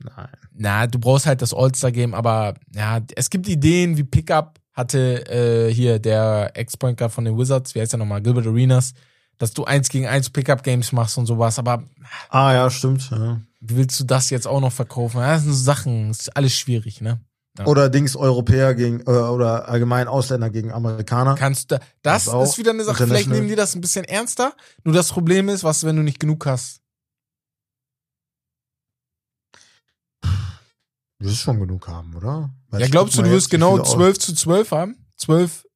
Nein. Na, du brauchst halt das All-Star-Game, aber ja, es gibt Ideen wie Pickup hatte äh, hier der Ex-Point Guard von den Wizards, wie heißt der nochmal, Gilbert Arenas dass du eins gegen eins Pickup-Games machst und sowas, aber. Ah, ja, stimmt. Ja. Willst du das jetzt auch noch verkaufen? das sind Sachen, das ist alles schwierig, ne? Ja. Oder Dings Europäer gegen äh, oder allgemein Ausländer gegen Amerikaner. Kannst du das, das ist wieder eine Sache, vielleicht nehmen die das ein bisschen ernster. Nur das Problem ist, was wenn du nicht genug hast. Du wirst schon genug haben, oder? Weil ja, glaubst du, du wirst genau 12 zu 12 haben? 12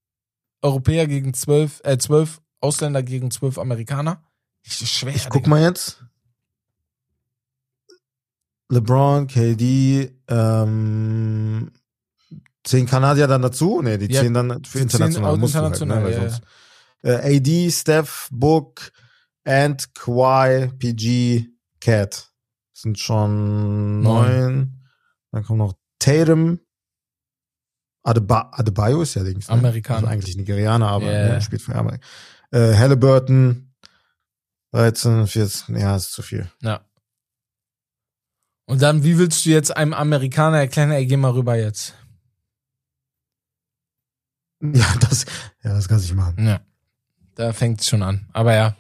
Europäer gegen 12, äh, 12 Ausländer gegen zwölf Amerikaner. Das ist schwer. Ich guck Digga. mal jetzt. LeBron, KD, ähm, zehn Kanadier dann dazu? Ne, die ja, zehn dann für international. international halt, ne, ja, äh, AD, Steph, Book, Ant, Kawhi, PG, Cat. sind schon neun. Dann kommt noch Tatum. Adeba Adebayo ist ja links. Ne? Amerikaner. Also eigentlich Nigerianer, aber yeah. ne, spielt für Amerika. Äh, Halliburton 13, 14, ja, ist zu viel. Ja. Und dann, wie willst du jetzt einem Amerikaner erklären, ey, geh mal rüber jetzt? Ja, das, ja, das kann sich machen. Ja. Da fängt es schon an. Aber ja.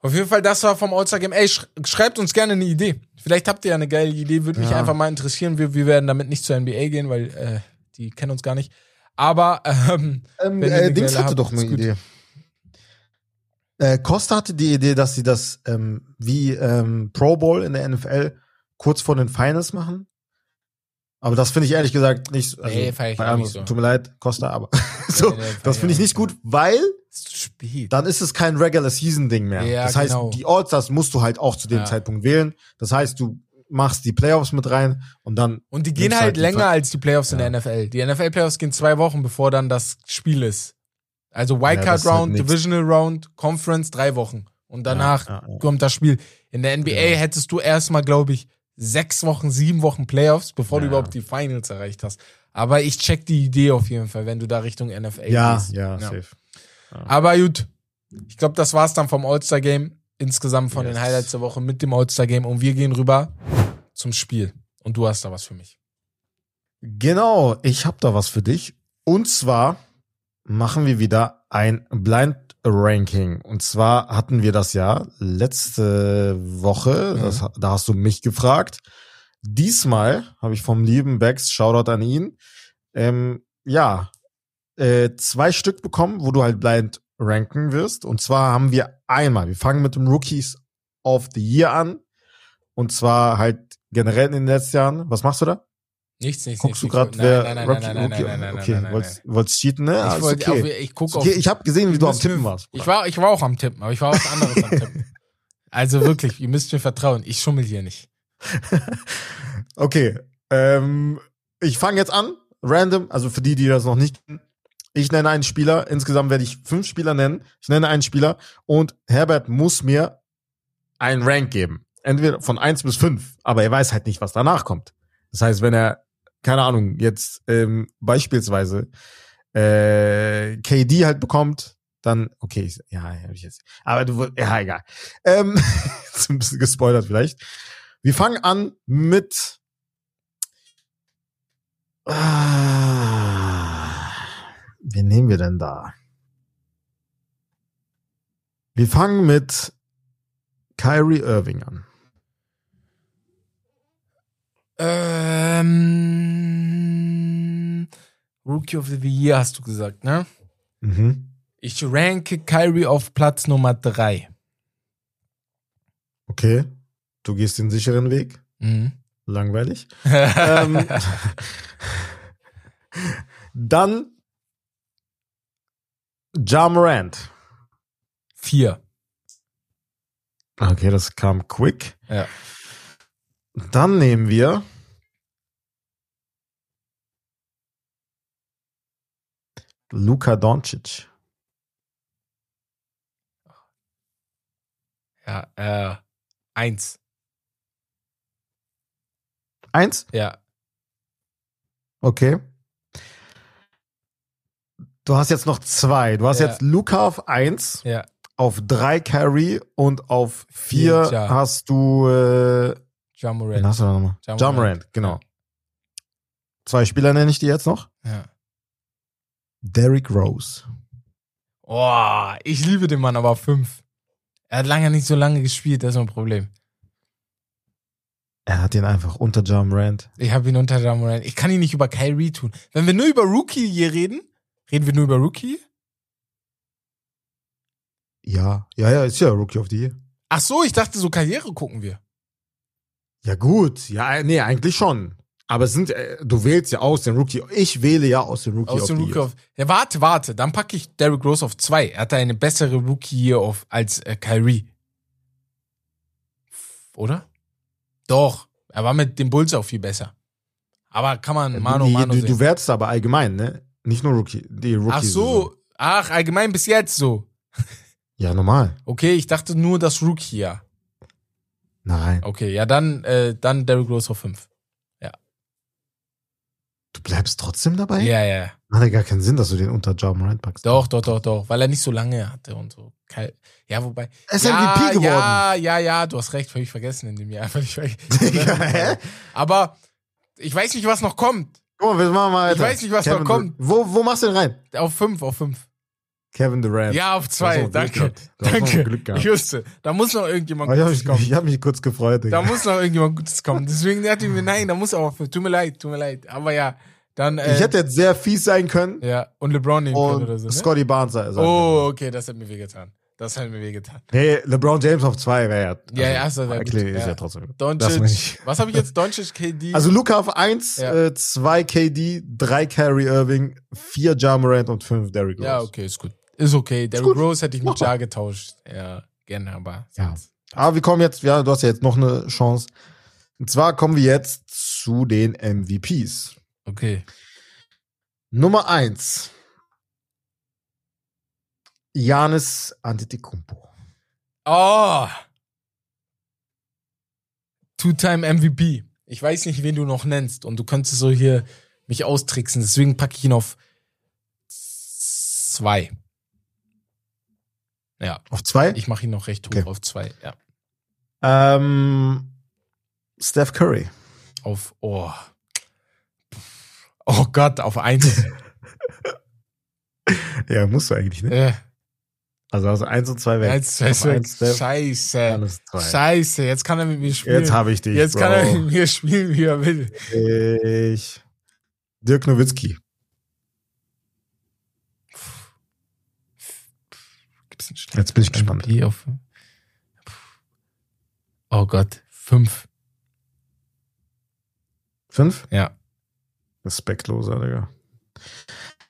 Auf jeden Fall, das war vom All-Star Game. Ey, sch schreibt uns gerne eine Idee. Vielleicht habt ihr ja eine geile Idee. Würde mich ja. einfach mal interessieren. Wir, wir werden damit nicht zur NBA gehen, weil äh, die kennen uns gar nicht. Aber ähm, ähm äh, Dings hatte habt, doch eine Idee. Äh, Costa hatte die Idee, dass sie das ähm, wie ähm, Pro Bowl in der NFL kurz vor den Finals machen. Aber das finde ich ehrlich gesagt nicht. Also, nee, ich nicht so. Tut mir leid, Costa, aber so, nee, nee, das finde ich nicht gut, weil. Dann ist es kein Regular Season Ding mehr. Ja, das heißt, genau. die All-Stars musst du halt auch zu dem ja. Zeitpunkt wählen. Das heißt, du machst die Playoffs mit rein und dann. Und die gehen halt, halt länger als die Playoffs ja. in der NFL. Die NFL-Playoffs gehen zwei Wochen, bevor dann das Spiel ist. Also Wildcard ja, Round, halt Divisional Round, Conference drei Wochen. Und danach kommt das Spiel. In der NBA hättest du erstmal, glaube ich, sechs Wochen, sieben Wochen Playoffs, bevor du überhaupt die Finals erreicht hast. Aber ich check die Idee auf jeden Fall, wenn du da Richtung NFL ja, gehst. Ja, ja, safe. Aber gut, ich glaube, das war's dann vom All-Star-Game. Insgesamt von yes. den Highlights der Woche mit dem All-Star-Game. Und wir gehen rüber zum Spiel. Und du hast da was für mich. Genau, ich habe da was für dich. Und zwar machen wir wieder ein Blind Ranking. Und zwar hatten wir das ja letzte Woche. Mhm. Das, da hast du mich gefragt. Diesmal habe ich vom lieben Bex, Shoutout an ihn, ähm, ja, äh, zwei Stück bekommen, wo du halt blind ranken wirst. Und zwar haben wir einmal, wir fangen mit dem Rookies of the Year an. Und zwar halt generell in den letzten Jahren. Was machst du da? Nichts, nichts, Guckst nichts. du gerade, wer nein, nein, Rocky, nein, nein, nein, nein, okay, wolltest, wolltest cheaten, ne? Ich, wollte, okay. auf, ich guck auf, okay, ich habe gesehen, wie du am Tippen warst. Ich war, ich war auch am Tippen, aber ich war was anderes am Tippen. Also wirklich, ihr müsst mir vertrauen, ich schummel hier nicht. okay, ähm, ich fange jetzt an, random, also für die, die das noch nicht kennen. Ich nenne einen Spieler. Insgesamt werde ich fünf Spieler nennen. Ich nenne einen Spieler und Herbert muss mir einen Rank geben. Entweder von eins bis fünf. Aber er weiß halt nicht, was danach kommt. Das heißt, wenn er, keine Ahnung, jetzt ähm, beispielsweise äh, KD halt bekommt, dann, okay, ja, hab ich jetzt. Aber du, ja, egal. Ähm, ist ein bisschen gespoilert vielleicht. Wir fangen an mit. Ah, Wen nehmen wir denn da? Wir fangen mit Kyrie Irving an. Ähm, Rookie of the Year hast du gesagt, ne? Mhm. Ich ranke Kyrie auf Platz Nummer drei. Okay. Du gehst den sicheren Weg. Mhm. Langweilig. ähm, dann Ja Morant. Vier. Okay, das kam quick. Ja. Dann nehmen wir Luka Doncic. Ja, äh, eins. Eins? Ja. Okay. Du hast jetzt noch zwei. Du hast ja. jetzt Luca auf eins. Ja. Auf drei Carry und auf vier ja. hast du äh, Jamorant. hast du da nochmal? Jamorant, genau. Zwei Spieler nenne ich dir jetzt noch. Ja. Derrick Rose. Oh, ich liebe den Mann, aber fünf. Er hat lange nicht so lange gespielt, das ist ein Problem. Er hat ihn einfach unter John Morant. Ich habe ihn unter John Morant. Ich kann ihn nicht über Kyrie tun. Wenn wir nur über Rookie hier reden, Reden wir nur über Rookie? Ja, ja, ja, ist ja Rookie of the Year. Ach so, ich dachte, so Karriere gucken wir. Ja, gut. Ja, nee, eigentlich schon. Aber es sind, äh, du wählst ja aus den Rookie. Ich wähle ja aus den Rookie aus den Rookie of, Ja, warte, warte. Dann packe ich Derrick Rose auf zwei. Er hatte eine bessere Rookie Year of, als äh, Kyrie. Oder? Doch. Er war mit dem Bulls auch viel besser. Aber kann man Mano Mano du, du, du wertest aber allgemein, ne? Nicht nur Rookie, die Rookie. Ach so, ach, allgemein bis jetzt so. Ja, normal. Okay, ich dachte nur das Rookie, ja. Nein. Okay, ja, dann, äh, dann Derrick Rose auf 5. Ja. Du bleibst trotzdem dabei? Ja, ja. Hat ja gar keinen Sinn, dass du den unter Ja Morant packst. Doch, doch, doch, doch, weil er nicht so lange hatte und so. Ja, wobei. Er ist ja, MVP geworden. Ja, ja, ja, du hast recht, völlig vergessen in dem Jahr. Vergessen. Aber ich weiß nicht, was noch kommt. Guck mal, wir machen mal. Ich weiß nicht, was Kevin noch kommt. Wo, wo machst du den rein? Auf fünf, auf fünf. Kevin Durant. Ja, auf zwei. Danke. Danke. Ich wusste, da muss noch irgendjemand Gutes ich kommen. Ich habe mich kurz gefreut. Digga. Da muss noch irgendjemand Gutes kommen. Deswegen dachte ich mir, nein, da muss auch. Tut mir leid, tut mir leid. Aber ja, dann. Äh, ich hätte jetzt sehr fies sein können. Ja, und LeBron nehmen können oder so. Ne? Scotty Barnes sein Oh, okay, das hat mir wehgetan. Das hat mir wehgetan. Nee, LeBron James auf zwei wäre ja. Ja, ja, also, ja, ist ja, ja trotzdem. Doncic, was habe ich jetzt? Doncic, KD. Also Luca auf eins, ja. äh, zwei KD, drei Carry Irving, vier Ja Morant und fünf Derrick Rose. Ja, okay, ist gut. Ist okay. Derrick Rose hätte ich mit Ja getauscht. Ja, gerne, aber. Ja. Aber wir kommen jetzt, ja, du hast ja jetzt noch eine Chance. Und zwar kommen wir jetzt zu den MVPs. Okay. Nummer eins. Janis Antetokounmpo. Oh. Two-Time MVP. Ich weiß nicht, wen du noch nennst und du könntest so hier mich austricksen. Deswegen packe ich ihn auf zwei. Ja. Auf zwei? Ich mache ihn noch recht hoch okay. auf zwei, ja. Ähm, Steph Curry. Auf, oh. Oh Gott, auf eins. ja, musst du eigentlich, ne? Ja. Also aus 1 und 2 weg. 1, 2 weg. Scheiße. Scheiße, jetzt kann er mit mir spielen. Jetzt habe ich dich. Jetzt Bro. kann er mit mir spielen, wie er will. Ich. Dirk Nowitzki. Jetzt bin ich gespannt. Auf, oh Gott, 5. 5? Ja. Respektloser, Digga.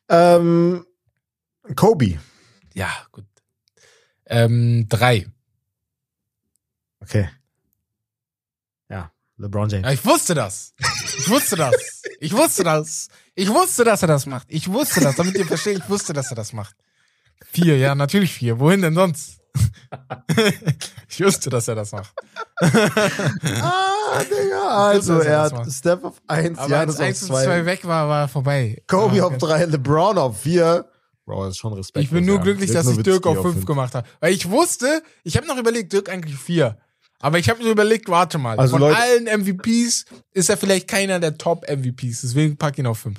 Ähm, Kobe. Ja, gut. Ähm, drei. Okay. Ja, LeBron James. Ja, ich wusste das. Ich wusste das. Ich wusste das. Ich wusste, dass er das macht. Ich wusste das, damit ihr versteht, ich wusste, dass er das macht. Vier, ja, natürlich vier. Wohin denn sonst? ich wusste, dass er das macht. ah, Digga. Also, er hat Step auf eins, Aber als eins und zwei weg war, war vorbei. Kobe ah, okay. auf drei, LeBron auf vier. Bro, ist schon Respekt. Ich bin nur glücklich, dass ich Dirk auf 5 gemacht habe. Weil ich wusste, ich habe noch überlegt, Dirk eigentlich 4. Aber ich habe mir überlegt, warte mal, also von Leute, allen MVPs ist er vielleicht keiner der Top-MVPs. Deswegen pack ihn auf 5.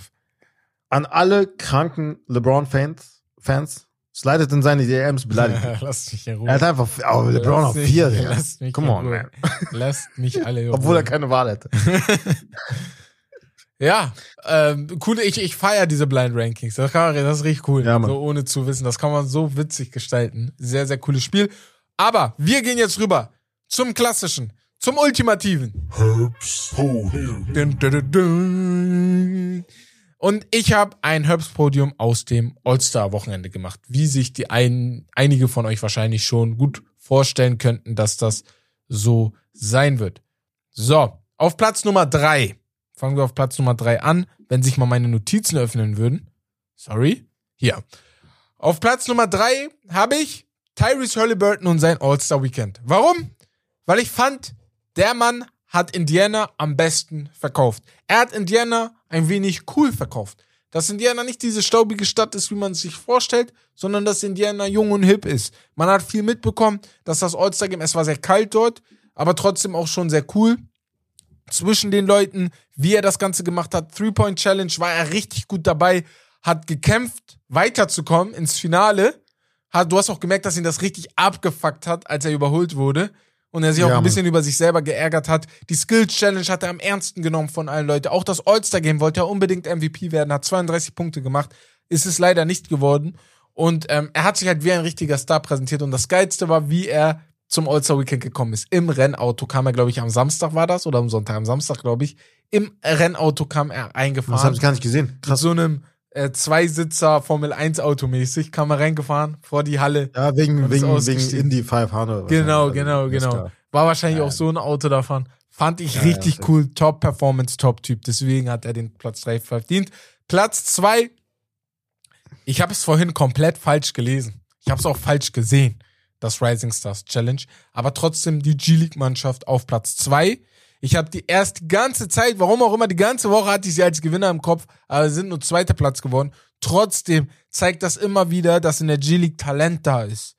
An alle kranken LeBron-Fans, Fans, slidet in seine DMs, beleidigt. Lass mich in Ruhe. Er hat einfach, oh, LeBron auf 4. Lasst mich Come on, man. Lasst mich alle in Ruhe. Obwohl er keine Wahl hätte. Ja, ähm, cool, ich, ich feiere diese Blind Rankings. Das, kann man, das ist richtig cool. Ja, so ohne zu wissen. Das kann man so witzig gestalten. Sehr, sehr cooles Spiel. Aber wir gehen jetzt rüber zum klassischen, zum ultimativen. Herbst Und ich habe ein Herbst-Podium aus dem All-Star-Wochenende gemacht. Wie sich die ein, einige von euch wahrscheinlich schon gut vorstellen könnten, dass das so sein wird. So, auf Platz Nummer drei Fangen wir auf Platz Nummer drei an. Wenn sich mal meine Notizen öffnen würden. Sorry. Hier. Auf Platz Nummer drei habe ich Tyrese Halliburton und sein All-Star Weekend. Warum? Weil ich fand, der Mann hat Indiana am besten verkauft. Er hat Indiana ein wenig cool verkauft. Dass Indiana nicht diese staubige Stadt ist, wie man sich vorstellt, sondern dass Indiana jung und hip ist. Man hat viel mitbekommen, dass das All-Star-Game, es war sehr kalt dort, aber trotzdem auch schon sehr cool zwischen den Leuten, wie er das Ganze gemacht hat. Three-Point-Challenge war er richtig gut dabei, hat gekämpft, weiterzukommen ins Finale. Du hast auch gemerkt, dass ihn das richtig abgefuckt hat, als er überholt wurde. Und er sich ja, auch ein bisschen Mann. über sich selber geärgert hat. Die Skills-Challenge hat er am ernsten genommen von allen Leuten. Auch das All-Star-Game wollte er unbedingt MVP werden, hat 32 Punkte gemacht. Ist es leider nicht geworden. Und ähm, er hat sich halt wie ein richtiger Star präsentiert. Und das Geilste war, wie er zum All-Star Weekend gekommen ist. Im Rennauto kam er, glaube ich, am Samstag war das oder am Sonntag, am Samstag, glaube ich. Im Rennauto kam er eingefahren. Das habe ich gar nicht gesehen. Krass. Mit so einem äh, Zweisitzer Formel 1 Auto mäßig kam er reingefahren vor die Halle. Ja, wegen, wegen, wegen Indy 500. Genau, genau, genau. War wahrscheinlich ja. auch so ein Auto davon. Fand ich ja, richtig ja, cool. Top Performance, Top Typ. Deswegen hat er den Platz 3 verdient. Platz 2. Ich habe es vorhin komplett falsch gelesen. Ich habe es auch falsch gesehen das Rising Stars Challenge, aber trotzdem die G-League-Mannschaft auf Platz zwei. Ich habe die erst die ganze Zeit, warum auch immer, die ganze Woche hatte ich sie als Gewinner im Kopf, aber sind nur zweiter Platz geworden. Trotzdem zeigt das immer wieder, dass in der G-League Talent da ist.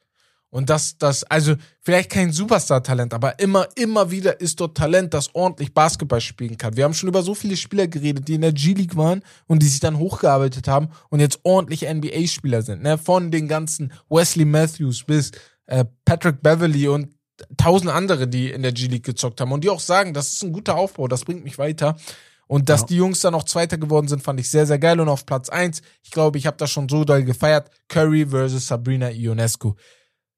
Und das, das, also vielleicht kein Superstar-Talent, aber immer, immer wieder ist dort Talent, das ordentlich Basketball spielen kann. Wir haben schon über so viele Spieler geredet, die in der G-League waren und die sich dann hochgearbeitet haben und jetzt ordentliche NBA-Spieler sind. Ne? Von den ganzen Wesley Matthews bis äh, Patrick Beverly und tausend andere, die in der G-League gezockt haben und die auch sagen, das ist ein guter Aufbau, das bringt mich weiter. Und dass ja. die Jungs dann auch Zweiter geworden sind, fand ich sehr, sehr geil. Und auf Platz eins, ich glaube, ich habe das schon so doll gefeiert, Curry versus Sabrina Ionescu.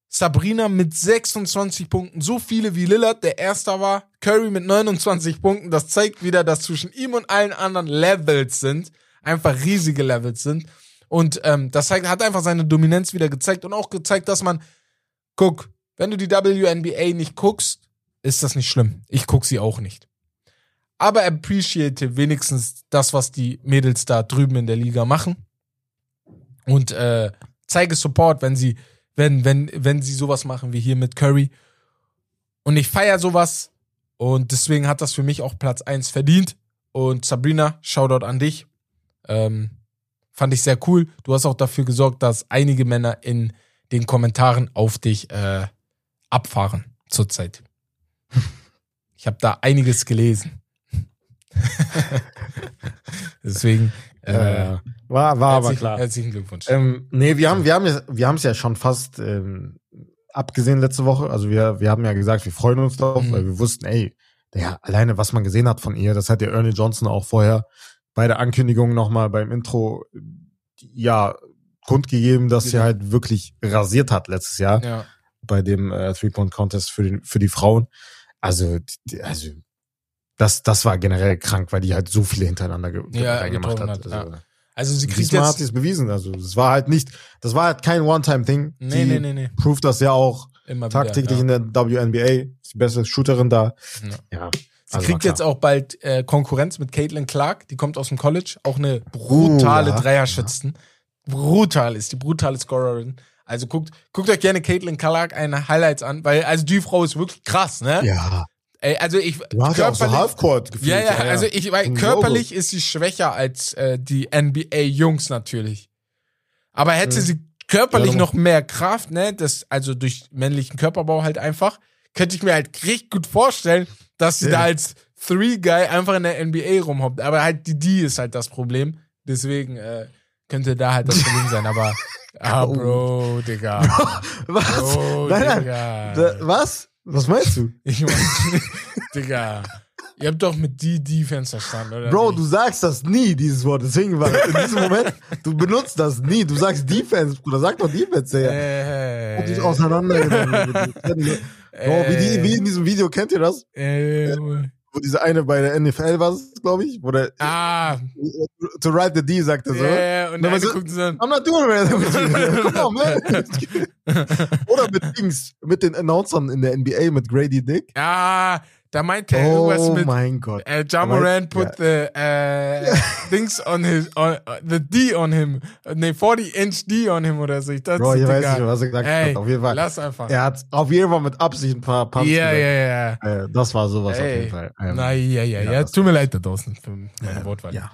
Sabrina mit 26 Punkten, so viele wie Lillard, der Erster war. Curry mit 29 Punkten, das zeigt wieder, dass zwischen ihm und allen anderen Levels sind, einfach riesige Levels sind. Und ähm, das hat einfach seine Dominanz wieder gezeigt und auch gezeigt, dass man, guck, wenn du die WNBA nicht guckst, ist das nicht schlimm. Ich guck sie auch nicht. Aber appreciate wenigstens das, was die Mädels da drüben in der Liga machen. Und äh, zeige Support, wenn sie wenn, wenn, wenn sie sowas machen wie hier mit Curry. Und ich feiere sowas. Und deswegen hat das für mich auch Platz 1 verdient. Und Sabrina, Shoutout an dich. Ähm, fand ich sehr cool. Du hast auch dafür gesorgt, dass einige Männer in den Kommentaren auf dich äh, abfahren zurzeit. Ich habe da einiges gelesen. Deswegen äh, war, war aber klar. Herzlichen Glückwunsch. Ähm, nee, wir haben, wir haben, wir haben es ja schon fast ähm, abgesehen letzte Woche. Also wir, wir haben ja gesagt, wir freuen uns darauf, mhm. weil wir wussten, ey, ja, alleine was man gesehen hat von ihr, das hat ja Ernie Johnson auch vorher bei der Ankündigung nochmal beim Intro, ja, kundgegeben, dass ja. sie halt wirklich rasiert hat letztes Jahr ja. Bei dem äh, Three-Point-Contest für, den, für die Frauen. Also, also das, das war generell krank, weil die halt so viele hintereinander ge ja, gemacht hat. also, ja. also sie kriegt jetzt hat sie es bewiesen. Also es war halt nicht, das war halt kein One-Time-Thing. Nee, nee, nee, nee. Proved das ja auch Immer tagtäglich ja. in der WNBA. Ist die beste Shooterin da. Ja. ja. Sie also kriegt jetzt auch bald äh, Konkurrenz mit Caitlin Clark, die kommt aus dem College, auch eine brutale uh. Dreierschützen. Brutal ist die brutale Scorerin. Also guckt, guckt euch gerne Caitlin Clark eine Highlights an, weil also die Frau ist wirklich krass, ne? Ja. Ey, also ich du hast ja auch so Halfcourt gefühlt. Ja, ja, also ich weil körperlich ist sie schwächer als äh, die NBA Jungs natürlich. Aber hätte mhm. sie körperlich ja, noch mehr Kraft, ne, das also durch männlichen Körperbau halt einfach, könnte ich mir halt richtig gut vorstellen, dass sie ja. da als Three Guy einfach in der NBA rumhoppt, aber halt die D ist halt das Problem, deswegen äh, könnte da halt das Problem sein, aber ah, Bro, Digga. was? Bro, nein, Digga. Da, was? Was meinst du? Ich meine, Digga. Ihr habt doch mit die Defense verstanden, oder? Bro, nicht? du sagst das nie, dieses Wort. Deswegen war in diesem Moment, du benutzt das nie. Du sagst Defense, Bruder. Sag doch Defense, Digga. Hey, Und dich auseinandergenommen. Bro, wie, die, wie in diesem Video, kennt ihr das? Äh, wo diese eine bei der NFL war, glaube ich, wo der ah. to write the D sagt er so. Yeah, und dann so, guckt so, I'm not doing it. Come on, man. Oder mit Dings, mit den Announcern in der NBA, mit Grady Dick. Ah, da meinte er oh irgendwas mit. Oh mein Gott. Äh, Jamoran put ja. the äh, things on his, on, the D on him. Ne, 40 Inch D on him oder so. Ich dachte, Bro, ich weiß nicht, was er gesagt Ey, hat. Auf jeden Fall. Lass einfach. Er hat auf jeden Fall mit Absicht ein paar Pumps Ja, ja, ja. Äh, das war sowas Ey. auf jeden Fall. Ähm, Na, ja, ja, ja. ja tut mir leid da draußen für meine Wortwahl. Ja.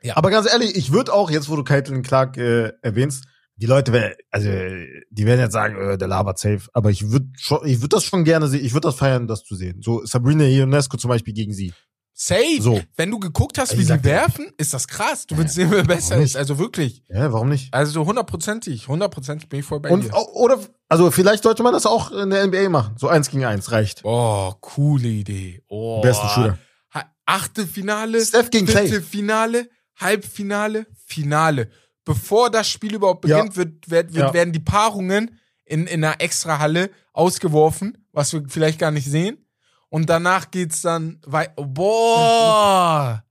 ja. Aber ganz ehrlich, ich würde auch, jetzt wo du Caitlin Clark äh, erwähnst, die Leute, also die werden jetzt sagen, äh, der labert safe, aber ich würde ich würde das schon gerne sehen, ich würde das feiern, das zu sehen. So Sabrina Ionesco zum Beispiel gegen sie. Safe. So. Wenn du geguckt hast, wie die werfen, ist das krass. Du willst sehen, wer besser ist. Also wirklich. Ja, warum nicht? Also so hundertprozentig, hundertprozentig bin ich voll bei Und, dir. Oder, also vielleicht sollte man das auch in der NBA machen. So eins gegen eins reicht. Oh, coole Idee. Oh. Besten Shooter. Achte Finale. Steph gegen Clay. Finale, Halbfinale, Finale bevor das Spiel überhaupt beginnt, ja. wird, wird, wird ja. werden die Paarungen in, in einer Extrahalle ausgeworfen, was wir vielleicht gar nicht sehen. Und danach geht's dann weiter. Boah!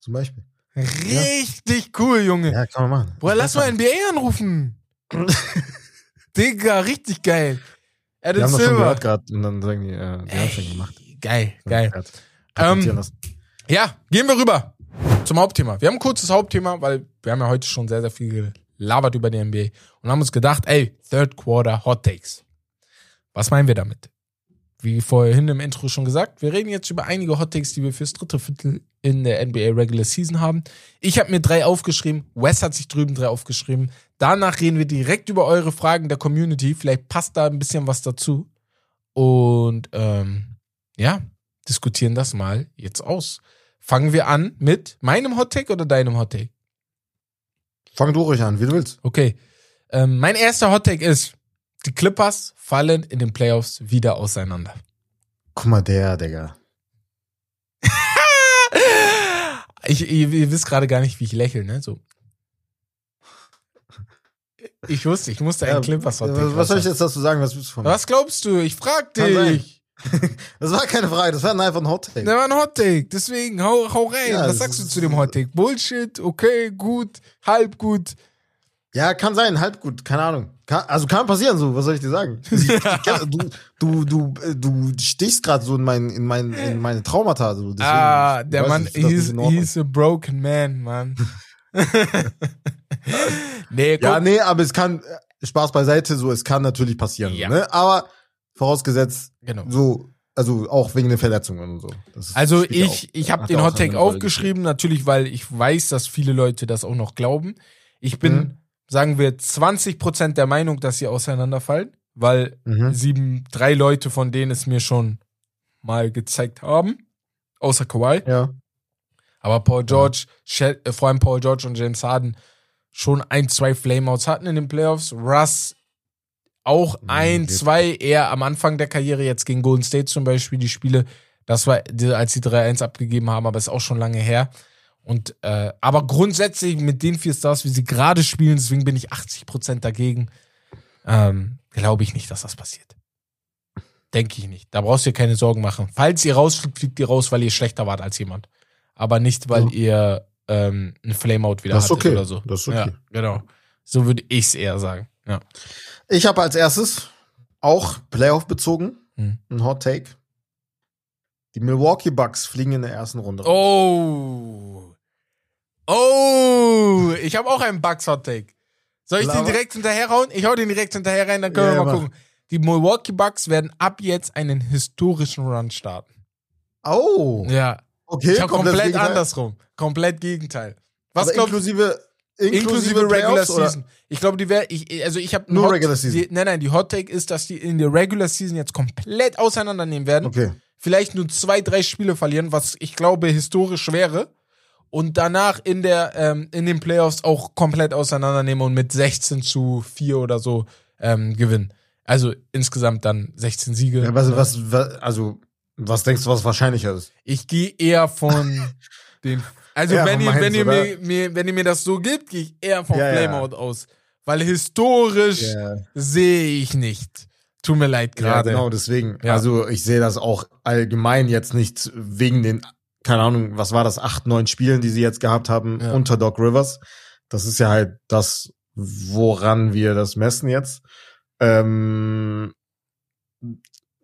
Zum Beispiel. Richtig ja. cool, Junge. Ja, kann man machen. Boah, lass mal NBA anrufen. Digga, richtig geil. Adam wir haben Silver. das schon gehört gerade und dann sagen die, äh, die haben schon gemacht. Geil, geil. Ähm, ja, gehen wir rüber zum Hauptthema. Wir haben ein kurzes Hauptthema, weil wir haben ja heute schon sehr, sehr viel gelabert über die NBA und haben uns gedacht, ey, Third Quarter Hot Takes. Was meinen wir damit? wie vorhin im Intro schon gesagt, wir reden jetzt über einige Hot Takes, die wir fürs dritte Viertel in der NBA Regular Season haben. Ich habe mir drei aufgeschrieben, Wes hat sich drüben drei aufgeschrieben. Danach reden wir direkt über eure Fragen der Community. Vielleicht passt da ein bisschen was dazu. Und ähm, ja, diskutieren das mal jetzt aus. Fangen wir an mit meinem Hot Take oder deinem Hot Take? Fang du ruhig an, wie du willst. Okay. Ähm, mein erster Hot Take ist, die Clippers fallen in den Playoffs wieder auseinander. Guck mal, der, Digga. ich, ihr, ihr wisst gerade gar nicht, wie ich lächle, ne? So. Ich wusste, ich musste einen ja, Clippers Hot Take Was soll ich jetzt dazu sagen? Was willst du von mir? Was glaubst du? Ich frag dich. Das war keine Frage, das war einfach ein Hot Take. Das war ein Hot Take, deswegen hau, hau rein. Ja, Was sagst du zu dem Hot Take? Bullshit, okay, gut, halb gut. Ja, kann sein, halb gut, keine Ahnung. Kann, also kann passieren so, was soll ich dir sagen? du, du, du, du stichst gerade so in, mein, in, mein, in meine Traumata. So. Deswegen, ah, der Mann, nicht, he's, he's a broken man, man. nee, komm. Ja, nee, aber es kann, Spaß beiseite, so, es kann natürlich passieren. Ja. Ne? Aber vorausgesetzt, genau. so, also auch wegen den Verletzungen und so. also ich, ich habe den Hottake aufgeschrieben, natürlich, weil ich weiß, dass viele Leute das auch noch glauben. Ich bin mhm sagen wir, 20 Prozent der Meinung, dass sie auseinanderfallen, weil mhm. sieben, drei Leute von denen es mir schon mal gezeigt haben, außer Kawhi. Ja. Aber Paul George, ja. äh, vor allem Paul George und James Harden schon ein, zwei Flameouts hatten in den Playoffs. Russ auch ein, zwei, eher am Anfang der Karriere, jetzt gegen Golden State zum Beispiel, die Spiele. Das war, als die 3-1 abgegeben haben, aber ist auch schon lange her. Und äh, aber grundsätzlich mit den vier Stars, wie sie gerade spielen, deswegen bin ich 80% dagegen, ähm, glaube ich nicht, dass das passiert. Denke ich nicht. Da brauchst du dir keine Sorgen machen. Falls ihr rausfliegt, fliegt ihr raus, weil ihr schlechter wart als jemand. Aber nicht, weil ja. ihr ähm, ein Flameout wieder das okay. oder so. Das ist okay. Ja, genau. So würde ich es eher sagen. Ja. Ich habe als erstes auch Playoff bezogen, hm. ein Hot Take. Die Milwaukee Bucks fliegen in der ersten Runde. Oh. Oh, ich habe auch einen Bugs Hot Take. Soll ich Lava. den direkt hinterherhauen? Ich hau den direkt hinterher rein, dann können yeah, wir mal gucken. Die Milwaukee Bucks werden ab jetzt einen historischen Run starten. Oh. Ja. Okay, ich komplett Gegenteil. andersrum. Komplett Gegenteil. Was glaubst inklusive inklusive, inklusive Regular Season. Ich glaube, die wäre ich also ich habe nur Hot, Regular Season. Die, nein, nein, die Hot Take ist, dass die in der Regular Season jetzt komplett auseinandernehmen werden. Okay. Vielleicht nur zwei, drei Spiele verlieren, was ich glaube historisch wäre und danach in der ähm, in den Playoffs auch komplett auseinandernehmen und mit 16 zu 4 oder so ähm, gewinnen. Also insgesamt dann 16 Siege. Ja, was, was, was, also was denkst du, was wahrscheinlicher ist? Ich gehe eher von den also ja, wenn ihr wenn ihr mir, mir, wenn ihr mir das so gibt, gehe ich eher vom ja, Flameout ja. aus, weil historisch sehe ich nicht. Tut mir leid gerade. Ja, genau, deswegen. Also ich sehe das auch allgemein jetzt nicht wegen den keine Ahnung, was war das, acht, neun Spielen, die sie jetzt gehabt haben ja. unter Doc Rivers. Das ist ja halt das, woran wir das messen jetzt. Ähm,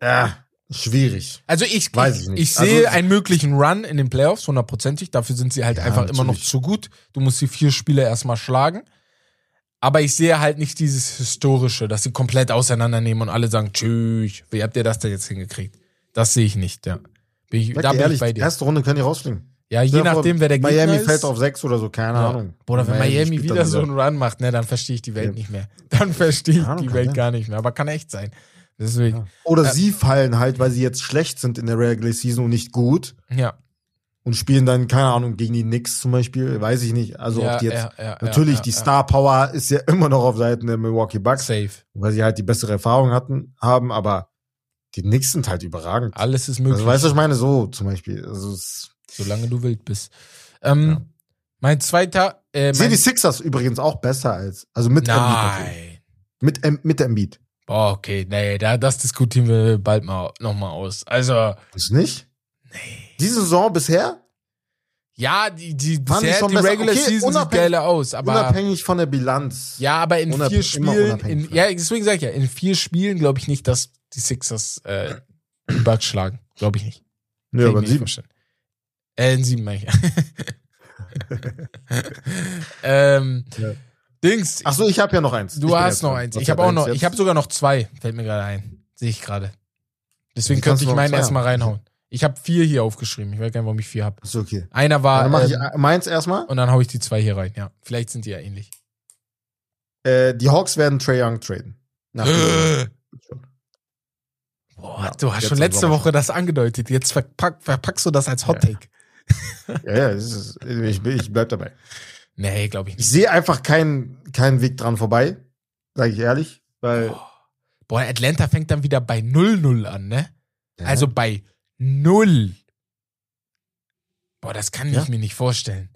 ja, schwierig. Also ich, Weiß ich, ich, ich sehe also, einen möglichen Run in den Playoffs, hundertprozentig. Dafür sind sie halt ja, einfach natürlich. immer noch zu gut. Du musst die vier Spiele erstmal schlagen. Aber ich sehe halt nicht dieses Historische, dass sie komplett auseinandernehmen und alle sagen, tschüss, wie habt ihr das denn jetzt hingekriegt? Das sehe ich nicht, ja. Bin ich, da bin ehrlich, ich bei dir. Erste Runde können die rausfliegen. Ja, je nachdem, wer der Gegner Miami ist. fällt auf sechs oder so, keine ja. Ahnung. Oder wenn Miami, Miami wieder so einen Run macht, ne, dann verstehe ich die Welt ja. nicht mehr. Dann verstehe ich die Welt gar nicht mehr. Aber kann echt sein. Deswegen. Ja. Oder äh, sie fallen halt, weil sie jetzt schlecht sind in der Regular Season und nicht gut. Ja. Und spielen dann, keine Ahnung, gegen die Knicks zum Beispiel, weiß ich nicht. Also ja, ob die jetzt, natürlich, die Star Power ist ja immer noch auf Seiten der Milwaukee Bucks. Safe. Weil sie halt die bessere Erfahrung hatten, haben, aber die Knicks sind halt überragend. Alles ist möglich. Also, weißt du, ich meine, so zum Beispiel. Also, Solange du wild bist. Ähm, ja. Mein zweiter. Äh, mein die Sixers übrigens auch besser als. Also mit Nein. Mit, ähm, mit Embiid. Boah, okay, nee, da, das diskutieren wir bald mal nochmal aus. Also. Ist nicht? Nee. Diese Saison bisher? Ja, die, die, bisher, die Regular okay, Season sieht geil aus, aber. Unabhängig von der Bilanz. Ja, aber in vier Spielen, in, ja, deswegen sag ich ja, in vier Spielen glaube ich nicht, dass die Sixers äh, die schlagen. Glaube ich nicht. Ja, aber in sieben. Äh, in sieben meine ich. ähm, ja. Dings. Ach so, ich habe ja noch eins. Du hast noch eins. Ich habe auch noch, ich habe sogar noch zwei. Fällt mir gerade ein. Sehe ich gerade. Deswegen könnte ich meinen erstmal reinhauen. Ich habe vier hier aufgeschrieben. Ich weiß gar nicht, warum ich vier habe. Ist okay. Einer war. dann mache ich ähm, meins erstmal. Und dann hau ich die zwei hier rein. Ja, vielleicht sind die ja ähnlich. Äh, die Hawks werden Trey Young traden. Boah, ja, du hast schon letzte Woche das angedeutet. Jetzt verpack, verpackst du das als Hot Take. Ja, ja, ja ist, ich, ich bleib dabei. Nee, glaube ich nicht. Ich sehe einfach keinen keinen Weg dran vorbei, sage ich ehrlich, weil. Oh. Boah, Atlanta fängt dann wieder bei 0-0 an, ne? Ja. Also bei 0. Boah, das kann ja. ich mir nicht vorstellen.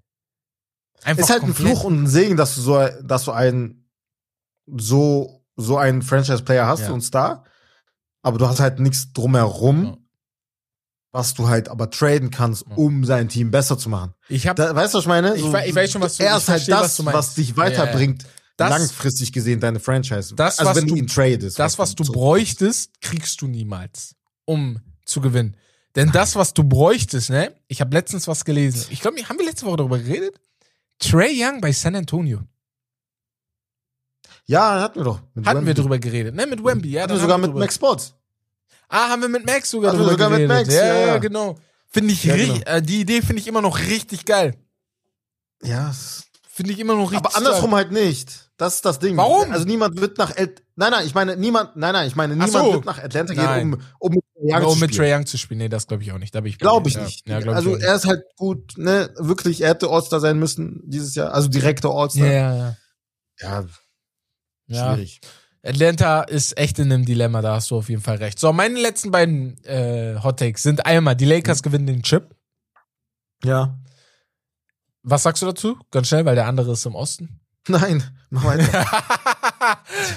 Einfach ist halt komplett. ein Fluch und ein Segen, dass du so, dass du einen so so einen Franchise-Player hast, ja. und Star, aber du hast halt nichts drumherum. Ja was du halt aber traden kannst, um sein Team besser zu machen. Ich hab, da, weißt du, was ich meine? So, ich, ich, weiß schon, was du Er ist halt das, was, was, dich weiterbringt, ja, ja. langfristig gesehen, deine Franchise. Das, also wenn du ihn tradest. Das, was du so bräuchtest, kriegst du niemals, um zu gewinnen. Denn das, was du bräuchtest, ne? Ich habe letztens was gelesen. Ich glaube, haben wir letzte Woche darüber geredet? Trey Young bei San Antonio. Ja, hatten wir doch. Hatten Wemby. wir darüber geredet, ne? Mit Wemby, ja. Hatten wir sogar mit Max Sports. Ah, haben wir mit Max sogar drüber sogar geredet. Mit Max, ja, ja, ja, genau. Finde ich ja, richtig, genau. äh, die Idee finde ich immer noch richtig geil. Ja. Finde ich immer noch richtig Aber andersrum geil. halt nicht. Das ist das Ding. Warum? Also niemand wird nach El Nein, nein, ich meine niemand, nein, nein, ich meine niemand so. wird nach Atlanta nein. gehen, um um mit Trae Young, um mit Trae Young zu spielen. Nee, das glaube ich auch nicht. Da ich glaube ich nicht. Ja, glaub also ich er ist halt gut, ne, wirklich, er hätte All-Star sein müssen dieses Jahr, also direkter All-Star. Ja, ja, ja. Ja. Schwierig. Atlanta ist echt in einem Dilemma, da hast du auf jeden Fall recht. So, meine letzten beiden äh, Hot Takes sind einmal, die Lakers mhm. gewinnen den Chip. Ja. Was sagst du dazu? Ganz schnell, weil der andere ist im Osten. Nein, mach weiter.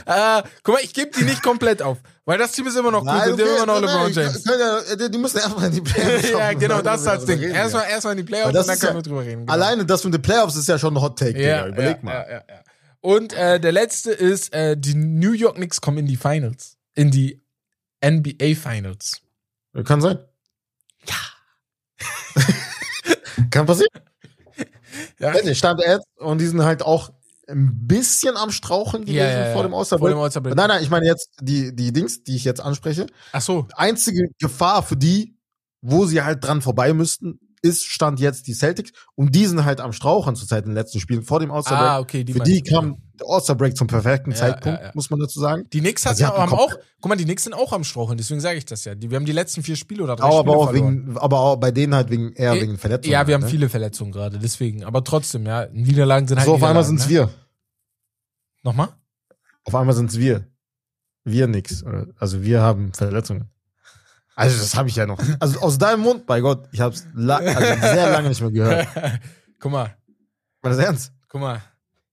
äh, guck mal, ich gebe die nicht komplett auf, weil das Team ist immer noch nein, gut okay, und immer noch LeBron James. Ja, die müssen erstmal in die Playoffs. ja, genau, das ist das Ding. Erstmal erstmal in die Playoffs und dann können wir drüber reden. Genau. Alleine das mit den Playoffs ist ja schon ein Hot Take, ja, Digga. Überleg ja, mal. Ja, ja, ja. Und äh, der letzte ist, äh, die New York Knicks kommen in die Finals. In die NBA Finals. Kann sein. Ja. Kann passieren. Ja. ja stand jetzt und die sind halt auch ein bisschen am Strauchen gewesen ja, ja. vor dem All-Star-Break. Nein, nein, ich meine jetzt die, die Dings, die ich jetzt anspreche. Ach so. Einzige Gefahr für die, wo sie halt dran vorbei müssten, ist Stand jetzt die Celtics und die sind halt am Strauchen zurzeit in den letzten Spielen vor dem All-Star Break. Ah, okay, die Für die kam der All-Star Break zum perfekten ja, Zeitpunkt, ja, ja. muss man dazu sagen. Die Knicks also haben auch, guck mal, die Knicks sind auch am Strauchen, deswegen sage ich das ja. Die, wir haben die letzten vier Spiele oder drei aber Spiele auch verloren. Wegen, aber auch bei denen halt wegen eher wegen Verletzungen. Ja, wir halt, haben ne? viele Verletzungen gerade, deswegen. Aber trotzdem, ja, Niederlagen sind halt. So, auf einmal sind's ne? wir. Nochmal? Auf einmal sind's wir. Wir nix. Also wir haben Verletzungen. Also das habe ich ja noch. Also aus deinem Mund, bei Gott, ich habe es la also sehr lange nicht mehr gehört. Guck mal. War das ernst? Guck mal.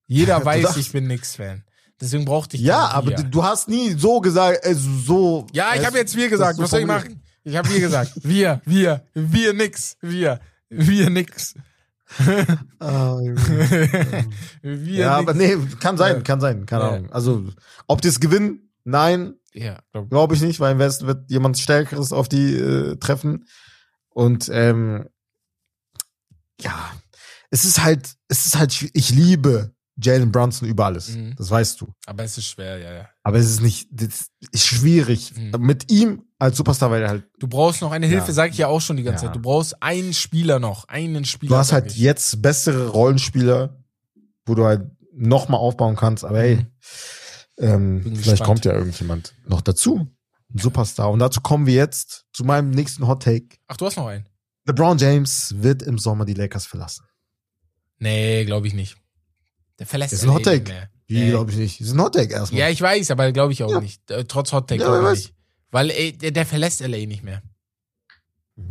Jeder weiß, ich bin nix Fan. Deswegen brauchte ich Ja, aber du, du, hast nie so gesagt, also so. Ja, ich habe jetzt wir gesagt. Was soll ich machen? Ich habe wir gesagt. Wir, wir, wir nix, wir, wir nix. oh, wir ja, nix. aber nee, kann sein, kann sein, keine. Ahnung. Also, ob die es gewinnen, nein, ja, glaube glaub ich nicht, weil im Westen wird jemand Stärkeres auf die äh, treffen. Und ähm, ja, es ist halt, es ist halt, ich liebe Jalen Brunson über alles. Mhm. Das weißt du. Aber es ist schwer, ja, ja. Aber es ist nicht, das ist schwierig. Mhm. Mit ihm als Superstar, weil er halt. Du brauchst noch eine Hilfe, ja. sage ich ja auch schon die ganze ja. Zeit. Du brauchst einen Spieler noch, einen Spieler. Du hast halt ich. jetzt bessere Rollenspieler, wo du halt noch mal aufbauen kannst. Aber hey, mhm. Ähm, vielleicht gespannt. kommt ja irgendjemand noch dazu. Ein Superstar. Und dazu kommen wir jetzt zu meinem nächsten Hot Take. Ach, du hast noch einen. LeBron James wird im Sommer die Lakers verlassen. Nee, glaube ich nicht. Der verlässt Das ist ein Hot Take. Wie, nee. glaube ich nicht. Das ist ein Hot Take erstmal. Ja, ich weiß, aber glaube ich auch ja. nicht. Äh, trotz Hot Take ja, nicht. Weil ey, der, der verlässt LA nicht mehr.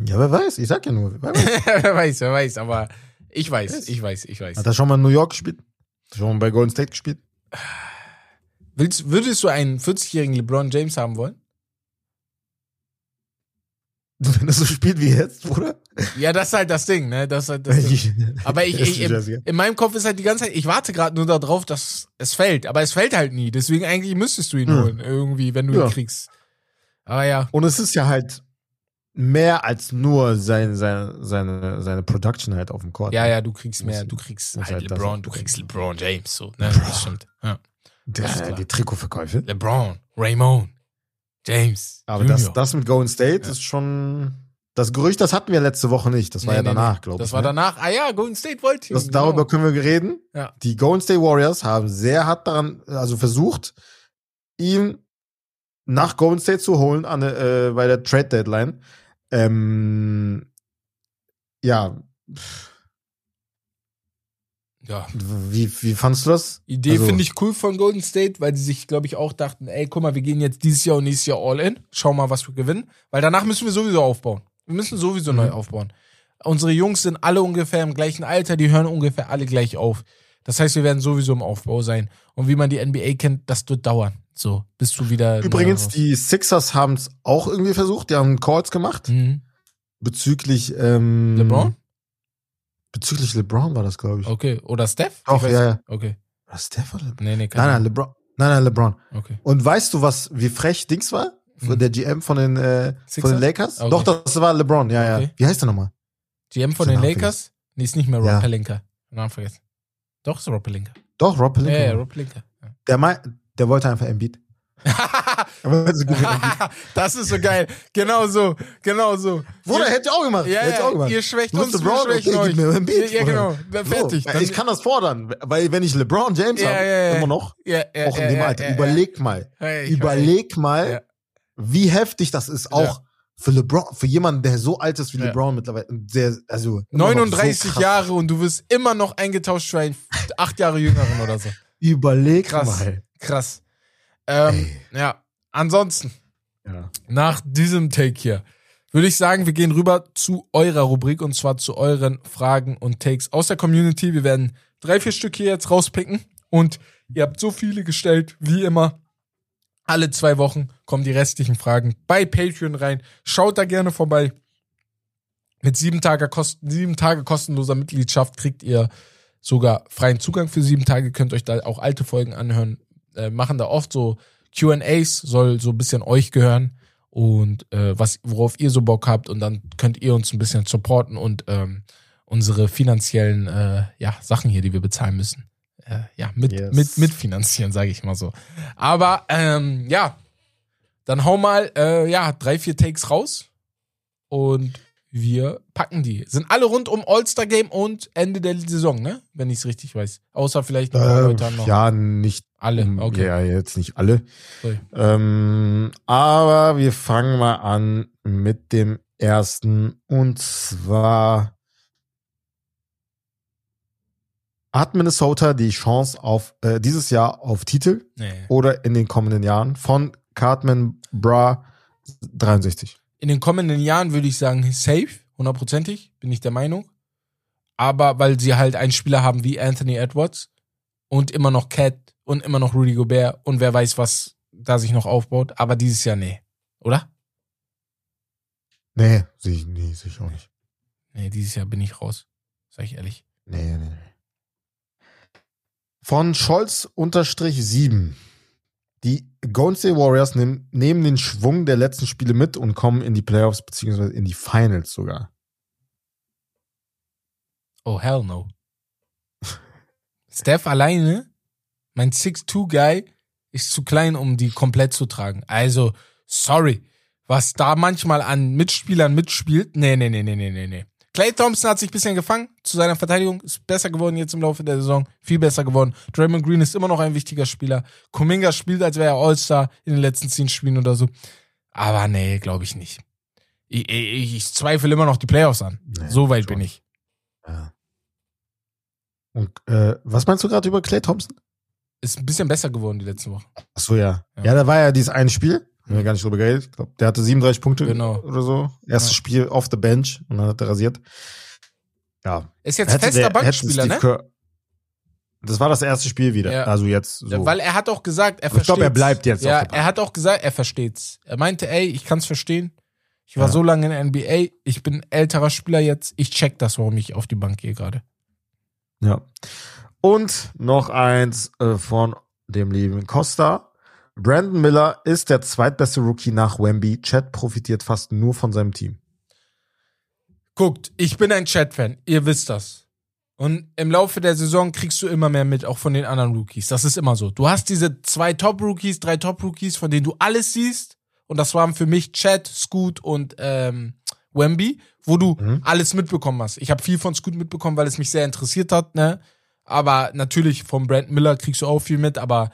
Ja, wer weiß. Ich sag ja nur. Wer weiß, wer weiß, wer weiß. Aber ich weiß, ich weiß, ich weiß. Hat er schon mal in New York gespielt? Hat er schon mal bei Golden State gespielt? Willst, würdest du einen 40-jährigen LeBron James haben wollen? Wenn er so spielt wie jetzt, oder? Ja, das ist halt das Ding, ne? Das halt das Ding. Aber ich, ich in, in, meinem Kopf ist halt die ganze Zeit, ich warte gerade nur darauf, dass es fällt. Aber es fällt halt nie. Deswegen eigentlich müsstest du ihn hm. holen, irgendwie, wenn du ja. ihn kriegst. Aber ja. Und es ist ja halt mehr als nur seine, seine, seine, seine Production halt auf dem Court. Ja, ne? ja, du kriegst mehr, du kriegst halt, halt LeBron, du kriegst LeBron James, so, ne? Das stimmt. Ja. Der, die Trikotverkäufe. LeBron, Raymond, James. Aber das, das mit Golden State ja. ist schon. Das Gerücht, das hatten wir letzte Woche nicht. Das war nee, ja danach, nee. glaube ich. Das war ne? danach. Ah ja, Golden State wollte das, genau. Darüber können wir reden. Ja. Die Golden State Warriors haben sehr hart daran, also versucht, ihn nach Golden State zu holen an, äh, bei der Trade Deadline. Ähm, ja. Ja. Wie, wie fandst du das? Idee also, finde ich cool von Golden State, weil die sich, glaube ich, auch dachten, ey, guck mal, wir gehen jetzt dieses Jahr und nächstes Jahr all in. Schau mal, was wir gewinnen. Weil danach müssen wir sowieso aufbauen. Wir müssen sowieso mhm. neu aufbauen. Unsere Jungs sind alle ungefähr im gleichen Alter, die hören ungefähr alle gleich auf. Das heißt, wir werden sowieso im Aufbau sein. Und wie man die NBA kennt, das wird dauern. So, bis du wieder. Übrigens, die Sixers haben es auch irgendwie versucht. Die haben Calls gemacht. Mhm. Bezüglich ähm, LeBron? Bezüglich LeBron war das, glaube ich. Okay. Oder Steph? Auch, ja, ja. Okay. War Steph oder LeBron? Nee, nee, nein, nein, LeBron. Nein, nein, LeBron. Okay. Und weißt du, was, wie frech Dings war? Mhm. Der GM von den, äh, von den Lakers? Okay. Doch, das war LeBron, ja, okay. ja. Wie heißt der nochmal? GM von den Lakers? Nee, ist nicht mehr Rob ja. Pelinka. Namen vergessen. Doch, ist Rob Pelinka. Doch, Rob Pelinka. Ja, ja, Rob Pelinka. Der, der wollte einfach Embiid. das ist so geil. Genau so, genau so. Bruder, hätte ich auch gemacht. Ja, hätte auch gemacht. Ihr schwächt uns, wir LeBron, schwächen okay, euch. Mir ein Beat, ja, genau. Fertig. So, ich kann das fordern, weil wenn ich LeBron James ja, habe, ja, immer noch, auch in dem Alter, überleg mal, überleg mal, wie heftig das ist, auch für LeBron, für jemanden, der so alt ist wie LeBron mittlerweile, der, also 39 so Jahre und du wirst immer noch eingetauscht für einen acht Jahre jüngeren oder so. Überleg krass, mal. Krass. Ähm, ja, ansonsten, ja. nach diesem Take hier, würde ich sagen, wir gehen rüber zu eurer Rubrik und zwar zu euren Fragen und Takes aus der Community. Wir werden drei, vier Stück hier jetzt rauspicken und ihr habt so viele gestellt, wie immer. Alle zwei Wochen kommen die restlichen Fragen bei Patreon rein. Schaut da gerne vorbei. Mit sieben Tage, kosten, sieben Tage kostenloser Mitgliedschaft kriegt ihr sogar freien Zugang für sieben Tage. Könnt euch da auch alte Folgen anhören, äh, machen da oft so QAs, soll so ein bisschen euch gehören und äh, was, worauf ihr so Bock habt und dann könnt ihr uns ein bisschen supporten und ähm, unsere finanziellen äh, ja, Sachen hier, die wir bezahlen müssen, äh, ja, mit, yes. mit, mitfinanzieren, sage ich mal so. Aber ähm, ja, dann hau mal äh, ja, drei, vier Takes raus und wir packen die. Sind alle rund um All-Star-Game und Ende der Saison, ne? Wenn ich es richtig weiß. Außer vielleicht ein paar äh, Leute noch. Ja, nicht alle. Okay. Ja, jetzt nicht alle. Ähm, aber wir fangen mal an mit dem ersten. Und zwar hat Minnesota die Chance auf äh, dieses Jahr auf Titel nee. oder in den kommenden Jahren von Cartman Bra 63 in den kommenden Jahren würde ich sagen, safe, hundertprozentig, bin ich der Meinung. Aber weil sie halt einen Spieler haben wie Anthony Edwards und immer noch Cat und immer noch Rudy Gobert und wer weiß, was da sich noch aufbaut. Aber dieses Jahr nee, oder? Nee, sehe ich, nee, seh ich auch nicht. Nee, dieses Jahr bin ich raus. Sag ich ehrlich. Nee, nee, nee. Von Scholz unterstrich 7. Die Golden State Warriors nehmen, nehmen den Schwung der letzten Spiele mit und kommen in die Playoffs beziehungsweise in die Finals sogar. Oh, hell no. Steph alleine, mein 6'2-Guy, ist zu klein, um die komplett zu tragen. Also, sorry. Was da manchmal an Mitspielern mitspielt, nee, nee, nee, nee, nee, nee, nee. Clay Thompson hat sich ein bisschen gefangen zu seiner Verteidigung, ist besser geworden jetzt im Laufe der Saison, viel besser geworden. Draymond Green ist immer noch ein wichtiger Spieler. Kuminga spielt, als wäre er All-Star in den letzten zehn Spielen oder so. Aber nee, glaube ich nicht. Ich, ich, ich, zweifle immer noch die Playoffs an. Nee, so weit schon. bin ich. Ja. Und äh, was meinst du gerade über Clay Thompson? Ist ein bisschen besser geworden die letzten Wochen. Ach so, ja. Ja, ja da war ja dieses eine Spiel haben wir gar nicht drüber geredet. Ich glaube, der hatte 37 Punkte genau. oder so. Erstes ja. Spiel off the bench und dann hat er rasiert. Ja. Ist jetzt hätte fester der, Bankspieler, ne? Kerr, das war das erste Spiel wieder. Ja. Also jetzt so. Weil er hat auch gesagt, er versteht. Ich glaube, er bleibt jetzt. Ja, er hat auch gesagt, er versteht's. Er meinte, ey, ich kann's verstehen. Ich war ja. so lange in der NBA, ich bin älterer Spieler jetzt. Ich check das, warum ich auf die Bank gehe gerade. Ja. Und noch eins äh, von dem lieben Costa. Brandon Miller ist der zweitbeste Rookie nach Wemby. Chad profitiert fast nur von seinem Team. Guckt, ich bin ein Chad-Fan. Ihr wisst das. Und im Laufe der Saison kriegst du immer mehr mit, auch von den anderen Rookies. Das ist immer so. Du hast diese zwei Top-Rookies, drei Top-Rookies, von denen du alles siehst. und das waren für mich Chad, Scoot und ähm, Wemby, wo du mhm. alles mitbekommen hast. Ich habe viel von Scoot mitbekommen, weil es mich sehr interessiert hat, ne? Aber natürlich vom Brand Miller kriegst du auch viel mit, aber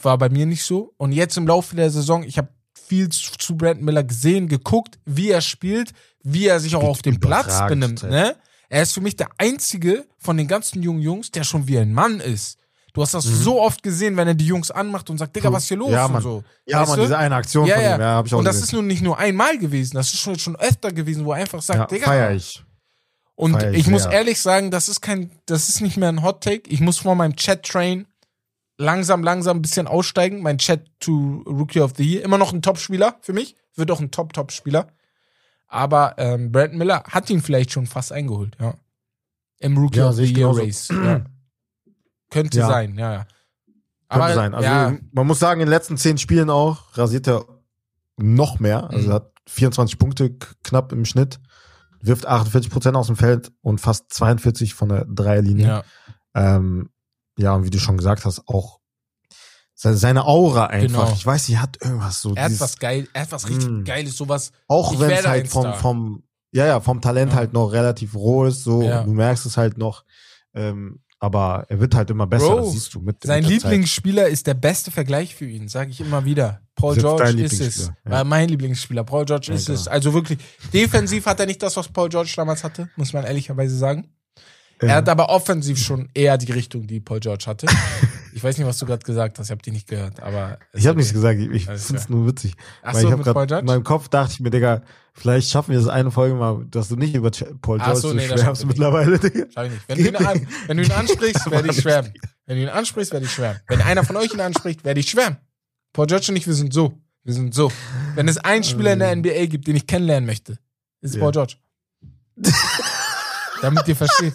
war bei mir nicht so. Und jetzt im Laufe der Saison, ich habe viel zu Brandon Miller gesehen, geguckt, wie er spielt, wie er sich auch auf dem Platz benimmt. Ne? Er ist für mich der einzige von den ganzen jungen Jungs, der schon wie ein Mann ist. Du hast das mhm. so oft gesehen, wenn er die Jungs anmacht und sagt, Digga, was ist hier los? Ja, Mann. Und so. Ja, Mann, diese eine Aktion ja, von ja. ihm, ja, hab ich auch Und das gesehen. ist nun nicht nur einmal gewesen, das ist schon, schon öfter gewesen, wo er einfach sagt, ja, Digga. Feier ich. Und Feier ich, ich muss ehrlich sagen, das ist kein, das ist nicht mehr ein Hot Take. Ich muss vor meinem Chat-Train langsam, langsam ein bisschen aussteigen. Mein Chat to Rookie of the Year. Immer noch ein Top-Spieler für mich. Wird auch ein Top-Top-Spieler. Aber ähm, Brad Miller hat ihn vielleicht schon fast eingeholt, ja. Im Rookie Ja, of the Year. Race. Ja. Könnte Ja. sein, ja, ja. Könnte sein. Also ja, man muss sagen, in den letzten zehn Spielen auch rasiert er noch mehr. Also Mhm. er hat 24 Punkte knapp im Schnitt, wirft 48 Prozent aus dem Feld und fast 42 von der Dreierlinie. ja. Ähm, ja, und wie du schon gesagt hast, auch se- seine Aura einfach. Genau. Ich weiß, sie hat irgendwas so. Er hat was geil, er hat was richtig Mm. Geiles, sowas. auch wenn es halt vom, vom, ja, ja, vom Talent Ja. halt noch relativ roh ist, so, Ja. du merkst es halt noch. Ähm, aber er wird halt immer besser, Bro, das siehst du mit Sein mit Lieblingsspieler ist der beste Vergleich für ihn, sage ich immer wieder. Paul jetzt George ist es. Ja. War mein Lieblingsspieler. Paul George Ja, ist klar. es. Also wirklich, defensiv hat er nicht das, was Paul George damals hatte, muss man ehrlicherweise sagen. Er hat aber offensiv schon eher die Richtung, die Paul George hatte. ich weiß nicht, was du gerade gesagt hast, ich habe die nicht gehört, aber. Ich habe nichts gesagt, ich, ich finde es nur witzig. Ach so, ich mit Paul George? in meinem Kopf dachte ich mir, Digga, vielleicht schaffen wir das eine Folge mal, dass du nicht über Paul Ach George so, so, nee, schwärmst mittlerweile, Digga. Schau ich nicht. Wenn du, an, wenn du ihn ansprichst, werde ich schwärmen. Wenn du ihn ansprichst, werde ich schwärmen. Wenn einer von euch ihn anspricht, werde ich schwärmen. Paul George und ich, wir sind so. Wir sind so. Wenn es einen Spieler in der NBA gibt, den ich kennenlernen möchte, ist es Ja. Paul George. Damit ihr versteht.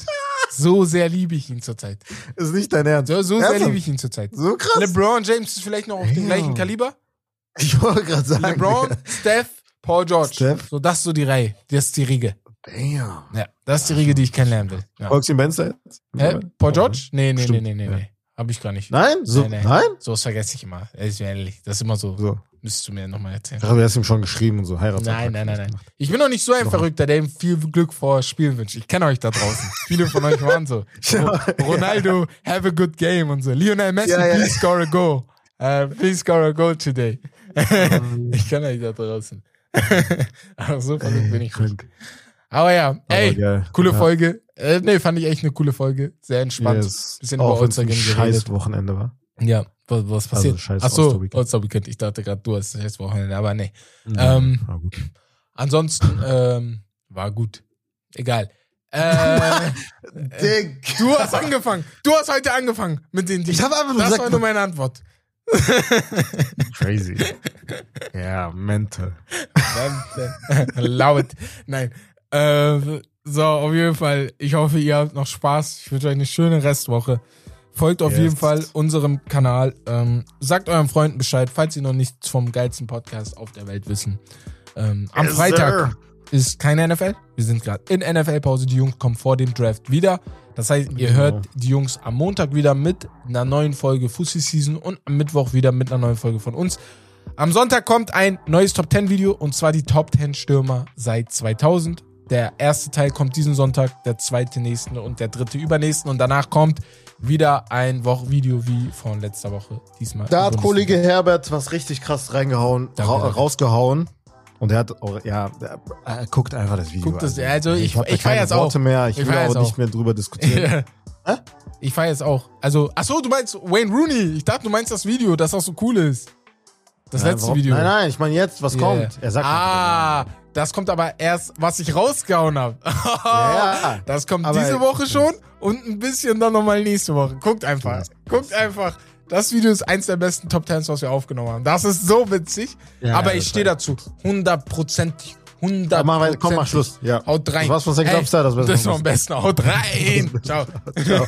So sehr liebe ich ihn zurzeit. Ist nicht dein Ernst. So, so sehr liebe ich ihn zurzeit. So krass. LeBron James ist vielleicht noch auf dem gleichen Kaliber. ich wollte gerade sagen. LeBron, Steph, Paul George. Steph. So, das ist so die Reihe. Das ist die Riege. Damn. Ja, das ist die Riege, die ich kennenlernen will. Ja. Folgst du ihm Benster jetzt? Hä? Paul George? Nee, nee, Stimmt. nee, nee, nee, nee. Hab ich gar nicht. Nein? So, nee. Nein? So was vergesse ich immer. Ist mir ehrlich. Das ist immer so. So. Müsstest du mir nochmal erzählen. Ich habe erst ihm schon geschrieben und so Heiratsantrag. Nein, nein, nein, nein. Ich bin doch nicht so ein Verrückter, der ihm viel Glück vor Spielen wünscht. Ich kenne euch da draußen. Viele von euch waren so. Ja. Ronaldo, have a good game und so. Lionel Messi, Ja, ja. please score a goal. Uh, please score a goal today. ich kenne euch da draußen. Aber so verrückt bin ich. Krank. Aber ja, Aber ey, geil. coole Ja. Folge. Äh, nee, fand ich echt eine coole Folge. Sehr entspannt. Yes. Bisschen Auch über ein All-Star-Game scheiß geredet. Wochenende war. Ja, was, was passiert? Also scheiß Achso. All-Star-Weekend. Ich dachte gerade, du hast das jetzt Wochenende, aber nee. Ähm, Ja, gut. Ansonsten, ähm, war gut. Egal. Äh, Dick. du hast angefangen. Du hast heute angefangen mit den Ich habe einfach nur Das war gesagt, nur meine Antwort. crazy. Ja, mental. Laut. Nein. Äh, so, auf jeden Fall. Ich hoffe, ihr habt noch Spaß. Ich wünsche euch eine schöne Restwoche. Folgt auf Yes. jeden Fall unserem Kanal. Ähm, sagt euren Freunden Bescheid, falls sie noch nichts vom geilsten Podcast auf der Welt wissen. Ähm, am Yes, Freitag sir. ist keine NFL. Wir sind gerade in NFL-Pause. Die Jungs kommen vor dem Draft wieder. Das heißt, ihr Genau. hört die Jungs am Montag wieder mit einer neuen Folge Fussi Season und am Mittwoch wieder mit einer neuen Folge von uns. Am Sonntag kommt ein neues Top 10 Video und zwar die Top 10 Stürmer seit 2000. Der erste Teil kommt diesen Sonntag, der zweite nächsten und der dritte übernächsten und danach kommt wieder ein Video wie von letzter Woche. Diesmal. Da hat. Kollege Herbert was richtig krass reingehauen, ra rausgehauen. Und er hat auch, ja, er, guckt einfach das Video. Guckt das- an. also ich- da ich keine feier's auch. Mehr, ich, Ich will auch nicht mehr drüber diskutieren. Ich feiere es auch. Also, ach so, du meinst Wayne Rooney. Ich dachte, du meinst das Video, das auch so cool ist. Das Nein, letzte warum? Video. Nein, nein, ich meine jetzt, was Ja, kommt. ja. Er sagt Ah, das kommt aber erst, was ich rausgehauen habe. Ja. Das kommt Aber- diese Woche schon und ein bisschen dann nochmal nächste Woche. Guckt einfach. Guckt einfach. Das Video ist eins der besten Top Tens, was wir aufgenommen haben. Das ist so witzig. Ja, aber ich stehe dazu. Hundertprozentig. Ja, mach weiter, komm, mach Schluss. Ja. Haut rein. War's von Sex Ey, Upstar, das war's Das war am besten. Haut rein. Ciao. Ciao.